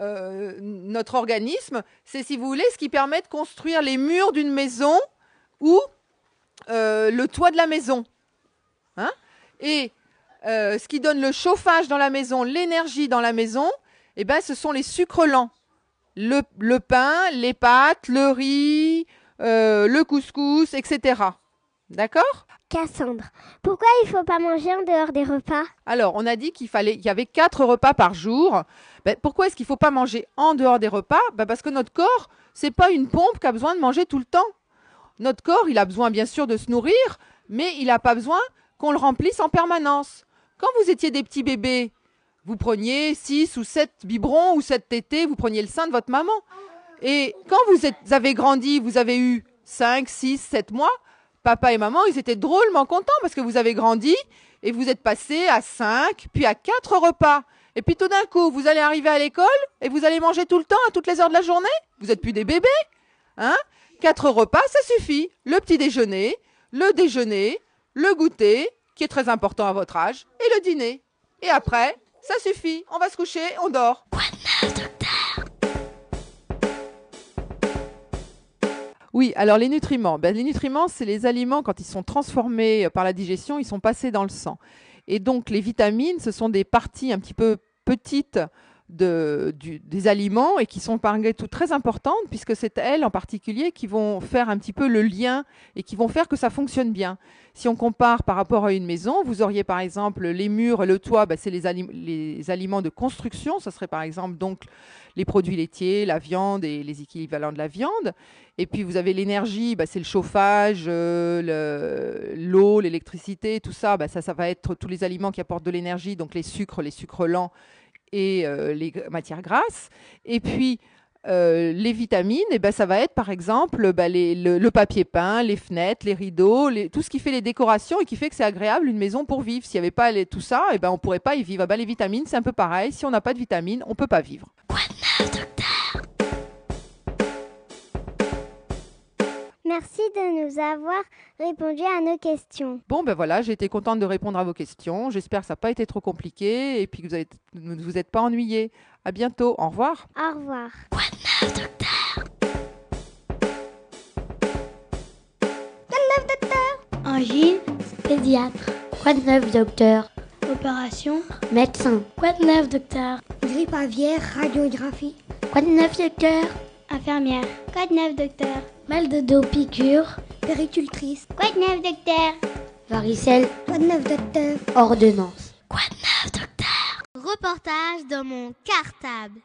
euh, notre organisme. C'est, si vous voulez, ce qui permet de construire les murs d'une maison ou euh, le toit de la maison. Hein Et euh, ce qui donne le chauffage dans la maison, l'énergie dans la maison, eh ben, ce sont les sucres lents. Le, le pain, les pâtes, le riz, euh, le couscous, etc. D'accord? Cassandre, pourquoi il faut pas manger en dehors des repas? Alors, on a dit qu'il fallait, il y avait quatre repas par jour. Ben, pourquoi est-ce qu'il ne faut pas manger en dehors des repas? Ben, Parce que notre corps, c'est pas une pompe qui a besoin de manger tout le temps. Notre corps, il a besoin bien sûr de se nourrir, mais il n'a pas besoin qu'on le remplisse en permanence. Quand vous étiez des petits bébés, vous preniez 6 ou 7 biberons ou 7 tétés, vous preniez le sein de votre maman. Et quand vous avez grandi, vous avez eu 5, 6, 7 mois, papa et maman, ils étaient drôlement contents parce que vous avez grandi et vous êtes passé à 5, puis à 4 repas. Et puis tout d'un coup, vous allez arriver à l'école et vous allez manger tout le temps, à toutes les heures de la journée. Vous n'êtes plus des bébés. Hein? Quatre repas, ça suffit. Le petit déjeuner, le déjeuner, le goûter, qui est très important à votre âge, et le dîner. Et après, ça suffit. On va se coucher, on dort. Oui, alors les nutriments. Ben, les nutriments, c'est les aliments, quand ils sont transformés euh, par la digestion, ils sont passés dans le sang. Et donc les vitamines, ce sont des parties un petit peu petites des aliments et qui sont malgré tout très importantes, puisque c'est elles en particulier qui vont faire un petit peu le lien et qui vont faire que ça fonctionne bien. Si on compare par rapport à une maison, vous auriez par exemple les murs et le toit, ben, c'est les, les aliments de construction, ce serait par exemple donc les produits laitiers, la viande et les équivalents de la viande. Et puis vous avez l'énergie, bah, c'est le chauffage, euh, le- l'eau, l'électricité, tout ça, bah, ça, ça va être tous les aliments qui apportent de l'énergie, donc les sucres, les sucres lents et euh, les matières grasses. Et puis euh, les vitamines, et ben, ça va être par exemple bah, le, le papier peint, les fenêtres, les rideaux, tout ce qui fait les décorations et qui fait que c'est agréable une maison pour vivre. S'il n'y avait pas tout ça, et ben, on ne pourrait pas y vivre. Ben, les vitamines, c'est un peu pareil. Si on n'a pas de vitamines, on ne peut pas vivre. Merci de nous avoir répondu à nos questions. Bon, ben voilà, j'ai été contente de répondre à vos questions. J'espère que ça n'a pas été trop compliqué et puis que vous avez- ne vous êtes pas ennuyés. À bientôt. Au revoir. Au revoir. Angine, pédiatre. Quoi de neuf, docteur Opération, médecin. Quoi de neuf, docteur Grippe aviaire, radiographie. Quoi de neuf, docteur Infirmière. Quoi de neuf, docteur? Mal de dos, piqûre. Péricultrice. Quoi de neuf, docteur? Varicelle. Quoi de neuf, docteur? Ordonnance. Quoi de neuf, docteur? Reportage dans mon cartable.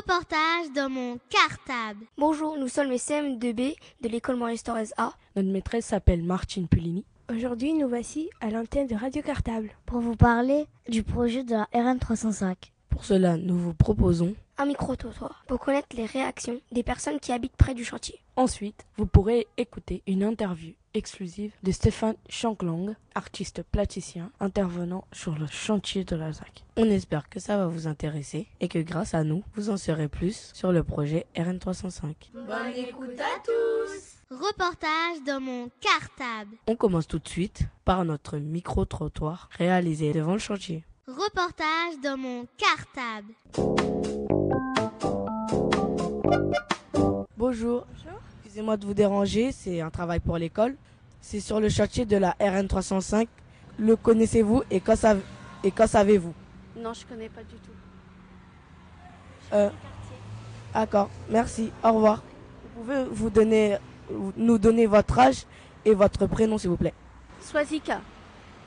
Reportage dans mon cartable. Bonjour, nous sommes les CM2B de l'école Maurice Torres A. Notre maîtresse s'appelle Martine Pulini. Aujourd'hui, nous voici à l'antenne de Radio Cartable. Pour vous parler du projet de la RN305. Pour cela, nous vous proposons un micro-trottoir pour connaître les réactions des personnes qui habitent près du chantier. Ensuite, vous pourrez écouter une interview exclusive de Stéphane Chanklang, artiste plasticien intervenant sur le chantier de la ZAC. On espère que ça va vous intéresser et que grâce à nous, vous en saurez plus sur le projet RN305. Bonne écoute à tous Reportage dans mon cartable. On commence tout de suite par notre micro-trottoir réalisé devant le chantier. Reportage dans mon cartable. Bonjour. Excusez-moi de vous déranger, c'est un travail pour l'école. C'est sur le chantier de la RN305. Le connaissez-vous et qu'en sav savez-vous? Non, je connais pas du tout. Euh, D'accord, merci. Au revoir. Vous pouvez vous donner, nous donner votre âge et votre prénom, s'il vous plaît. Swazika,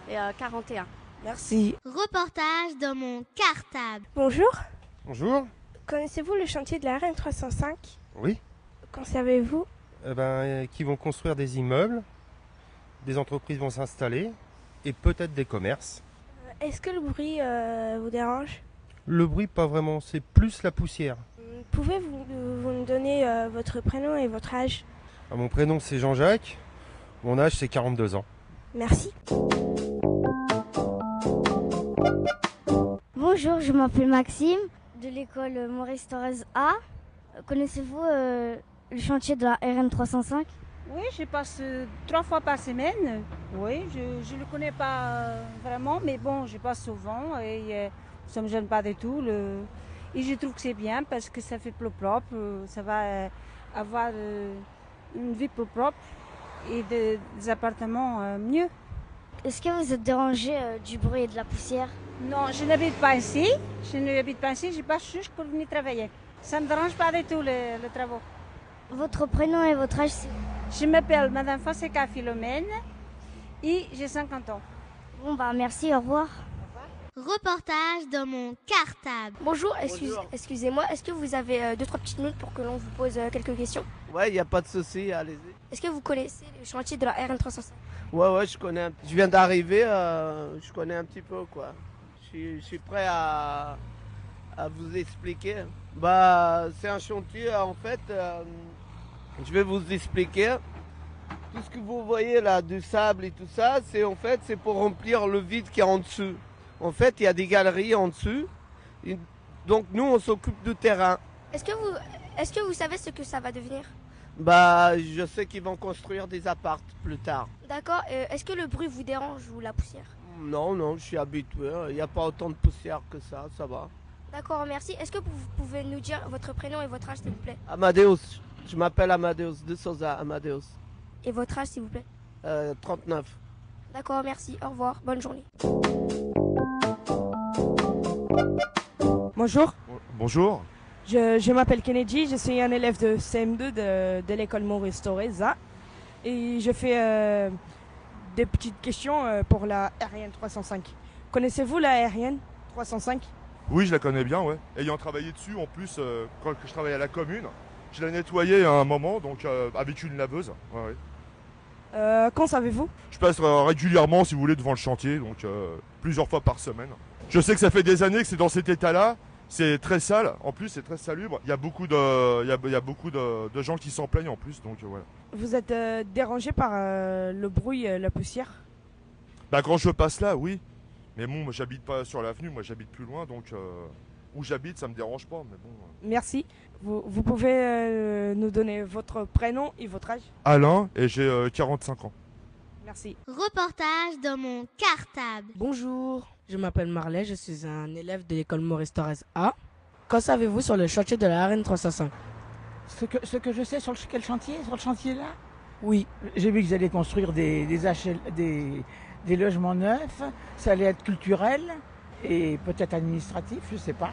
et, euh, 41. Merci. Reportage dans mon cartable. Bonjour. Bonjour. Connaissez-vous le chantier de la RN305 Oui. Qu'en savez-vous? Eh ben, euh, Qui vont construire des immeubles, des entreprises vont s'installer et peut-être des commerces. Est-ce que le bruit euh, vous dérange? Le bruit, pas vraiment, c'est plus la poussière. Pouvez-vous vous me donner euh, votre prénom et votre âge? Ah, Mon prénom c'est Jean-Jacques, mon âge c'est 42 ans. Merci. Bonjour, je m'appelle Maxime de l'école Maurice Torres A. Connaissez-vous euh, le chantier de la RN305 Oui, je passe trois fois par semaine. Oui, je ne le connais pas euh, vraiment, mais bon, je passe souvent et euh, ça ne me gêne pas du tout. Le... Et je trouve que c'est bien parce que ça fait plus propre, euh, ça va avoir une vie plus propre et de- des appartements mieux. Est-ce que vous êtes dérangé du bruit et de la poussière? Non, je n'habite pas ici. Je n'habite pas ici, je passe juste pour venir travailler. Ça ne me dérange pas du tout les, les travaux. Votre prénom et votre âge Je m'appelle Madame Fonseca Philomène et j'ai 50 ans. Bon bah merci, au revoir. Reportage dans mon cartable. Bonjour, excuse- excusez-moi, est-ce que vous avez euh, deux, trois petites minutes pour que l'on vous pose euh, quelques questions? Ouais, il n'y a pas de souci, allez-y. Est-ce que vous connaissez le chantier de la RN305 Ouais, ouais, je connais. un- Je viens d'arriver, euh, je connais un petit peu, quoi. Je suis, je suis prêt à, à vous expliquer. Bah, c'est un chantier, en fait, euh, je vais vous expliquer. Tout ce que vous voyez là, du sable et tout ça, c'est en fait, c'est pour remplir le vide qui est en dessous. En fait, il y a des galeries en dessous. Et donc, nous, on s'occupe du terrain. Est-ce que, vous, est-ce que vous savez ce que ça va devenir? Bah, je sais qu'ils vont construire des apparts plus tard. D'accord, euh, est-ce que le bruit vous dérange ou la poussière? Non, non, je suis habitué. Il n'y a pas autant de poussière que ça, ça va. D'accord, merci. Est-ce que vous pouvez nous dire votre prénom et votre âge, s'il vous plaît? Amadeus, je m'appelle Amadeus de Souza, Amadeus. Et votre âge, s'il vous plaît Euh, 39. D'accord, merci. Au revoir. Bonne journée. Bonjour, Bonjour. je, je m'appelle Kennedy, je suis un élève de CM2 de, de l'école Maurice Torreza et je fais euh, des petites questions euh, pour la Ariane 305. Connaissez-vous la Ariane 305 Oui, je la connais bien, ouais. Ayant travaillé dessus, en plus, euh, quand je travaillais à la commune, je l'ai nettoyée à un moment, donc euh, avec une laveuse. Ouais, ouais. Euh, Qu'en savez-vous? Je passe euh, régulièrement, si vous voulez, devant le chantier, donc euh, plusieurs fois par semaine. Je sais que ça fait des années que c'est dans cet état-là. C'est très sale. En plus, c'est très salubre. Il y a beaucoup de, il y a, il y a beaucoup de, de gens qui s'en plaignent en plus, donc voilà. Vous êtes dérangé par le bruit, la poussière? Bah quand je passe là, oui. Mais bon, moi, j'habite pas sur l'avenue, moi j'habite plus loin, donc où j'habite, ça me dérange pas. Mais bon. Merci. Vous, vous pouvez euh, nous donner votre prénom et votre âge Alain et j'ai euh, 45 ans. Merci. Reportage dans mon cartable. Bonjour, je m'appelle Marley, je suis un élève de l'école Maurice Torres A. Qu'en savez-vous sur le chantier de la RN 305 Ce que, ce que je sais sur le, quel chantier Sur le chantier là? Oui. J'ai vu qu'ils allaient construire des, des, HL des, des logements neufs, ça allait être culturel. et peut-être administratif, je ne sais pas.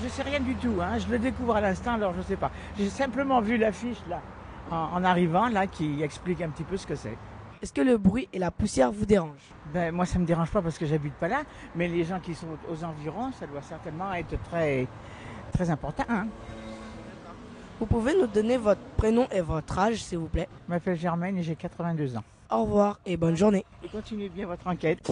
Je ne sais rien du tout, hein. je le découvre à l'instant, alors je ne sais pas. J'ai simplement vu l'affiche là, en, arrivant, là, qui explique un petit peu ce que c'est. Est-ce que le bruit et la poussière vous dérangent? Ben, Moi, ça ne me dérange pas parce que j'habite pas là, mais les gens qui sont aux environs, ça doit certainement être très, très important. Hein. Vous pouvez nous donner votre prénom et votre âge, s'il vous plaît? Je m'appelle Germaine et j'ai 82 ans. Au revoir et bonne journée. Et continuez bien votre enquête.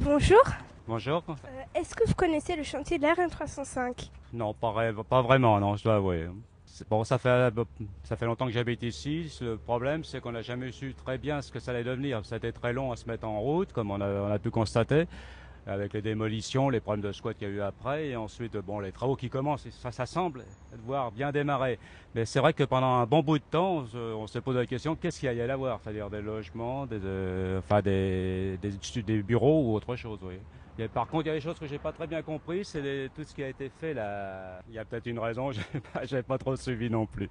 Bonjour. Bonjour. Euh, est-ce que vous connaissez le chantier de rn 305 Non, pas, pas vraiment, non, je dois avouer. Bon, ça fait, ça fait longtemps que j'habite ici. Le problème, c'est qu'on n'a jamais su très bien ce que ça allait devenir. Ça a été très long à se mettre en route, comme on a, on a pu constater, avec les démolitions, les problèmes de squat qu'il y a eu après, et ensuite, bon, les travaux qui commencent. Ça, ça semble devoir bien démarrer. Mais c'est vrai que pendant un bon bout de temps, on se pose la question qu'est-ce qu'il y a à avoir? C'est-à-dire des logements, des, euh, enfin des, des, des, bureaux ou autre chose. Oui par contre, il y a des choses que j'ai pas très bien compris, c'est tout ce qui a été fait là. Il y a peut-être une raison, *laughs* j'ai pas, pas trop suivi non plus.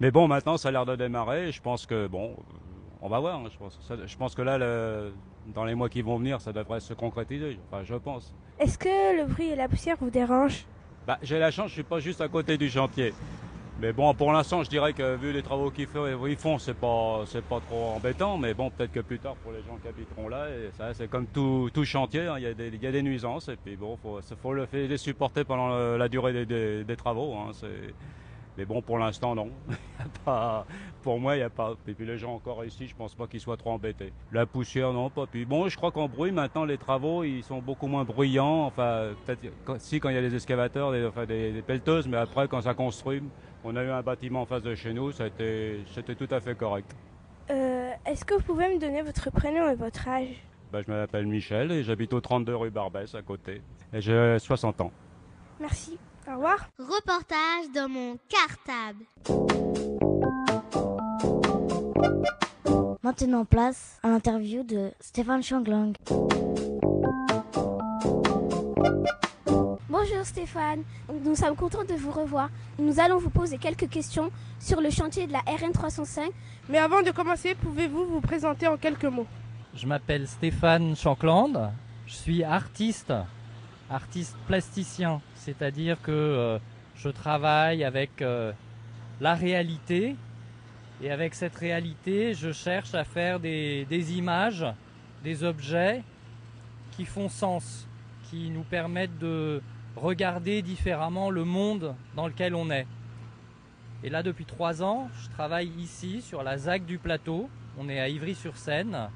Mais bon, maintenant, ça a l'air de démarrer. je pense que bon, on va voir. Hein, je, pense, je pense que là, dans les mois qui vont venir, ça devrait se concrétiser. Enfin, je pense. Est-ce que le bruit et la poussière vous dérangent? Bah, j'ai la chance, je suis pas juste à côté du chantier. Mais bon, pour l'instant, je dirais que vu les travaux qu'ils font, c'est pas, c'est pas trop embêtant. Mais bon, peut-être que plus tard, pour les gens qui habiteront là, et ça, c'est comme tout, tout chantier, hein, il y, a des, y a des nuisances. Et puis bon, faut, faut le les supporter pendant la durée des, des, travaux. Hein, mais bon, pour l'instant, non. *laughs* pas, pour moi, il n'y a pas. Et puis les gens encore ici, je pense pas qu'ils soient trop embêtés. La poussière, non, pas. Puis bon, je crois qu'en bruit, maintenant, les travaux, ils sont beaucoup moins bruyants. Enfin, peut-être si quand il y a des excavateurs, des, enfin, des, des pelleteuses, mais après, quand ça construit, on a eu un bâtiment en face de chez nous, c'était tout à fait correct. Euh, est-ce que vous pouvez me donner votre prénom et votre âge? Bah, Je m'appelle Michel et j'habite au 32 rue Barbès à côté. Et j'ai 60 ans. Merci. Au revoir. Reportage dans mon cartable. Maintenant place à l'interview de Stéphane Changlang. Bonjour Stéphane, nous sommes contents de vous revoir. Nous allons vous poser quelques questions sur le chantier de la RN 305. Mais avant de commencer, pouvez-vous vous présenter en quelques mots? Je m'appelle Stéphane Shankland, je suis artiste, artiste plasticien, c'est-à-dire que euh, je travaille avec euh, la réalité et avec cette réalité, je cherche à faire des images, des objets qui font sens, qui nous permettent de regarder différemment le monde dans lequel on est. Et là, depuis trois ans, je travaille ici sur la ZAC du plateau. On est à Ivry-sur-Seine.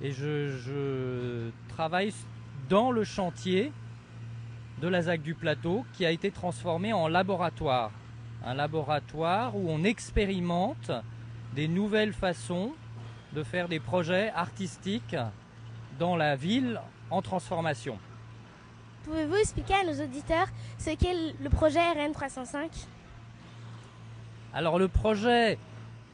Et je, travaille dans le chantier de la ZAC du plateau qui a été transformé en laboratoire. Un laboratoire où on expérimente des nouvelles façons de faire des projets artistiques dans la ville en transformation. Pouvez-vous expliquer à nos auditeurs ce qu'est le projet RN 305 Alors le projet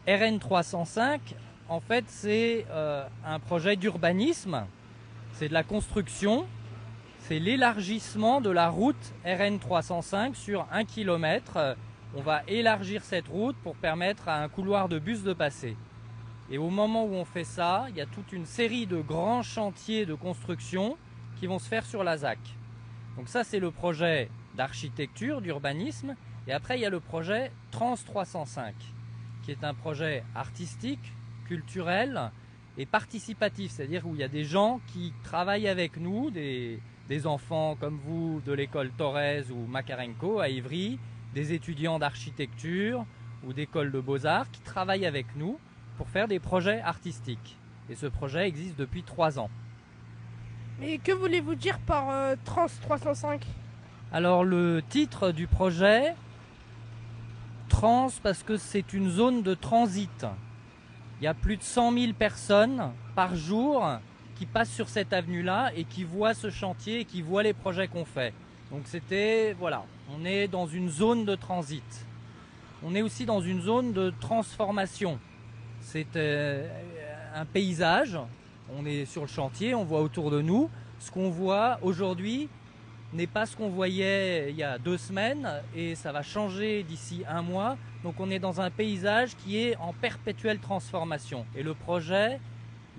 RN 305, en fait, c'est euh, un projet d'urbanisme, c'est de la construction, c'est l'élargissement de la route RN 305 sur un kilomètre. On va élargir cette route pour permettre à un couloir de bus de passer. Et au moment où on fait ça, il y a toute une série de grands chantiers de construction qui vont se faire sur la ZAC. Donc ça, c'est le projet d'architecture, d'urbanisme. Et après, il y a le projet Trans 305, qui est un projet artistique, culturel et participatif, c'est-à-dire où il y a des gens qui travaillent avec nous, des, enfants comme vous de l'école Torres ou Makarenko à Ivry, des étudiants d'architecture ou d'école de beaux-arts qui travaillent avec nous pour faire des projets artistiques. Et ce projet existe depuis trois ans. Mais que voulez-vous dire par euh, Trans 305 Alors le titre du projet, Trans parce que c'est une zone de transit. Il y a plus de 100 000 personnes par jour qui passent sur cette avenue-là et qui voient ce chantier et qui voient les projets qu'on fait. Donc c'était, voilà, on est dans une zone de transit. On est aussi dans une zone de transformation. C'est euh, un paysage on est sur le chantier, on voit autour de nous. Ce qu'on voit aujourd'hui n'est pas ce qu'on voyait il y a deux semaines et ça va changer d'ici un mois. Donc on est dans un paysage qui est en perpétuelle transformation. Et le projet,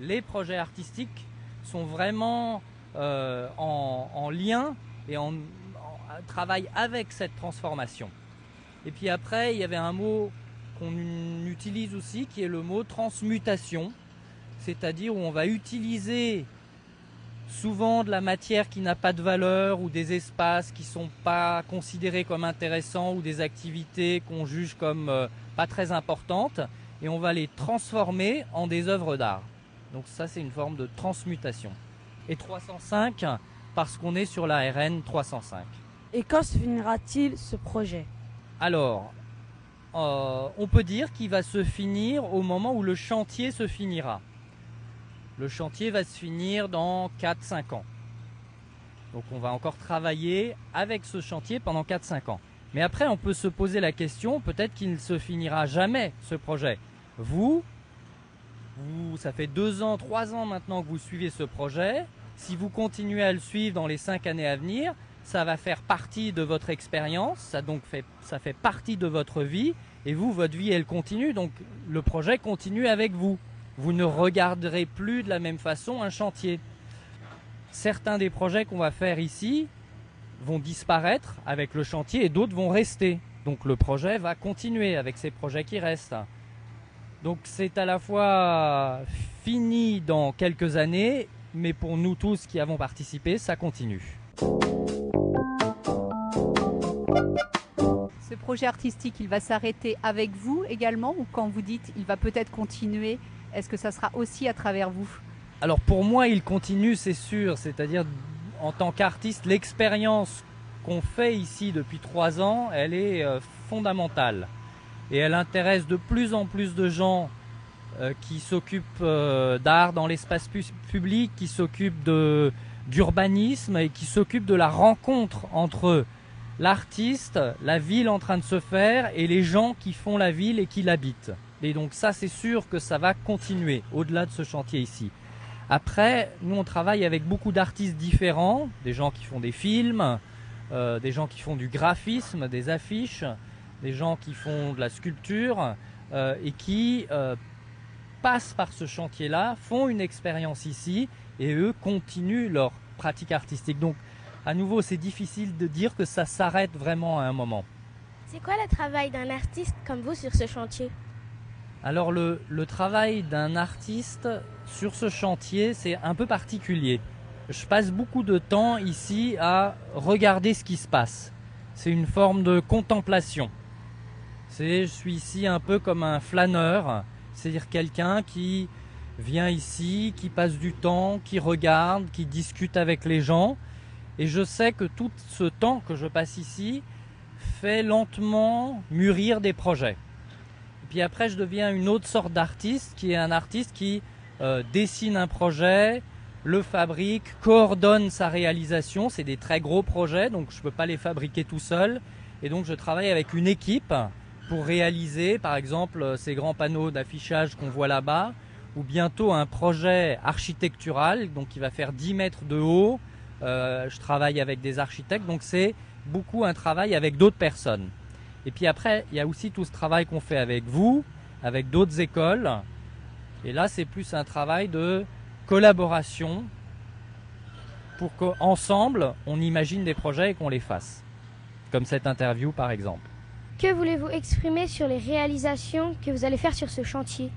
les projets artistiques sont vraiment euh, en, lien et en, travaillent avec cette transformation. Et puis après, il y avait un mot qu'on utilise aussi qui est le mot transmutation, c'est-à-dire où on va utiliser souvent de la matière qui n'a pas de valeur ou des espaces qui ne sont pas considérés comme intéressants ou des activités qu'on juge comme euh, pas très importantes et on va les transformer en des œuvres d'art. Donc ça c'est une forme de transmutation. Et 305 parce qu'on est sur la RN 305. Et quand se finira-t-il ce projet? Alors, euh, on peut dire qu'il va se finir au moment où le chantier se finira. Le chantier va se finir dans 4-5 ans. Donc on va encore travailler avec ce chantier pendant 4-5 ans. Mais après, on peut se poser la question, peut-être qu'il ne se finira jamais, ce projet. Vous, vous, ça fait 2 ans, 3 ans maintenant que vous suivez ce projet. Si vous continuez à le suivre dans les 5 années à venir, ça va faire partie de votre expérience, ça, donc fait, ça fait partie de votre vie, et vous, votre vie, elle continue, donc le projet continue avec vous. Vous ne regarderez plus de la même façon un chantier. Certains des projets qu'on va faire ici vont disparaître avec le chantier et d'autres vont rester. Donc le projet va continuer avec ces projets qui restent. Donc c'est à la fois fini dans quelques années, mais pour nous tous qui avons participé, ça continue. Ce projet artistique, il va s'arrêter avec vous également ou quand vous dites il va peut-être continuer, est-ce que ça sera aussi à travers vous? Alors pour moi, il continue, c'est sûr. C'est-à-dire, en tant qu'artiste, l'expérience qu'on fait ici depuis trois ans, elle est euh, fondamentale. Et elle intéresse de plus en plus de gens euh, qui s'occupent euh, d'art dans l'espace public, qui s'occupent d'urbanisme et qui s'occupent de la rencontre entre l'artiste, la ville en train de se faire et les gens qui font la ville et qui l'habitent. Et donc ça, c'est sûr que ça va continuer au-delà de ce chantier ici. Après, nous, on travaille avec beaucoup d'artistes différents, des gens qui font des films, euh, des gens qui font du graphisme, des affiches, des gens qui font de la sculpture euh, et qui euh, passent par ce chantier-là, font une expérience ici et eux continuent leur pratique artistique. Donc à nouveau, c'est difficile de dire que ça s'arrête vraiment à un moment. C'est quoi le travail d'un artiste comme vous sur ce chantier? Alors le, le travail d'un artiste sur ce chantier, c'est un peu particulier. Je passe beaucoup de temps ici à regarder ce qui se passe. C'est une forme de contemplation. C'est, je suis ici un peu comme un flâneur, c'est-à-dire quelqu'un qui vient ici, qui passe du temps, qui regarde, qui discute avec les gens et je sais que tout ce temps que je passe ici fait lentement mûrir des projets. Et puis après, je deviens une autre sorte d'artiste, qui est un artiste qui euh, dessine un projet, le fabrique, coordonne sa réalisation. C'est des très gros projets, donc je ne peux pas les fabriquer tout seul. Et donc je travaille avec une équipe pour réaliser, par exemple, ces grands panneaux d'affichage qu'on voit là-bas, ou bientôt un projet architectural, donc qui va faire 10 mètres de haut, euh, je travaille avec des architectes, donc c'est beaucoup un travail avec d'autres personnes. Et puis après, il y a aussi tout ce travail qu'on fait avec vous, avec d'autres écoles. Et là, c'est plus un travail de collaboration pour qu'ensemble, on imagine des projets et qu'on les fasse. Comme cette interview, par exemple. Que voulez-vous exprimer sur les réalisations que vous allez faire sur ce chantier?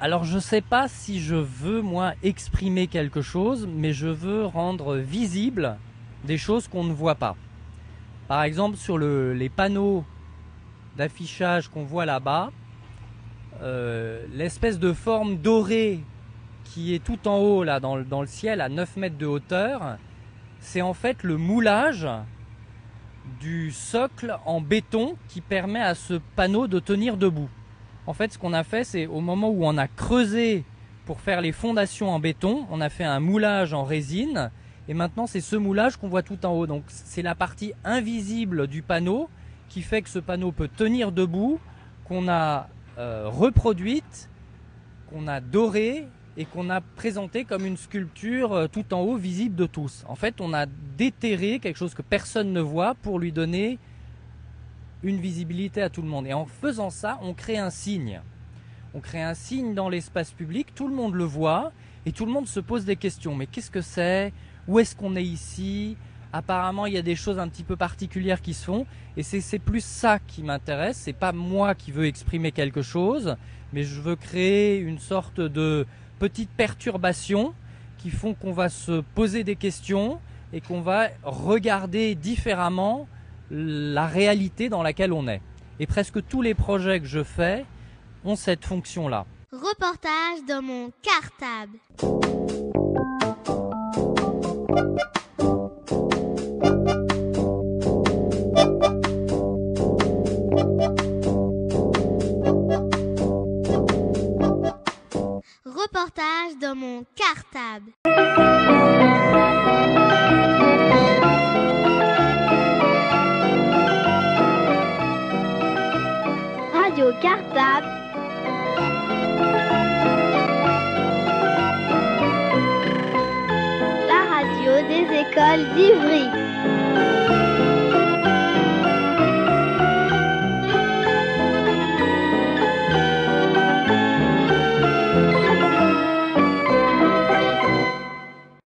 Alors je ne sais pas si je veux moi exprimer quelque chose, mais je veux rendre visible des choses qu'on ne voit pas. Par exemple sur les panneaux d'affichage qu'on voit là-bas, euh, l'espèce de forme dorée qui est tout en haut là dans, dans le ciel à 9 mètres de hauteur, c'est en fait le moulage du socle en béton qui permet à ce panneau de tenir debout. En fait, ce qu'on a fait, c'est au moment où on a creusé pour faire les fondations en béton, on a fait un moulage en résine. Et maintenant, c'est ce moulage qu'on voit tout en haut. Donc, c'est la partie invisible du panneau qui fait que ce panneau peut tenir debout, qu'on a euh, reproduite, qu'on a doré et qu'on a présenté comme une sculpture euh, tout en haut visible de tous. En fait, on a déterré quelque chose que personne ne voit pour lui donner une visibilité à tout le monde. Et en faisant ça, on crée un signe. On crée un signe dans l'espace public, tout le monde le voit, Et tout le monde se pose des questions. Mais qu'est-ce que c'est? Où est-ce qu'on est ici? Apparemment, il y a des choses un petit peu particulières qui se font. Et c'est plus ça qui m'intéresse. C'est pas moi qui veux exprimer quelque chose, mais je veux créer une sorte de petite perturbation qui font qu'on va se poser des questions et qu'on va regarder différemment la réalité dans laquelle on est. Et presque tous les projets que je fais ont cette fonction-là. Reportage dans mon cartable. Dans mon cartable. Radio Cartable. La radio des écoles d'Ivry.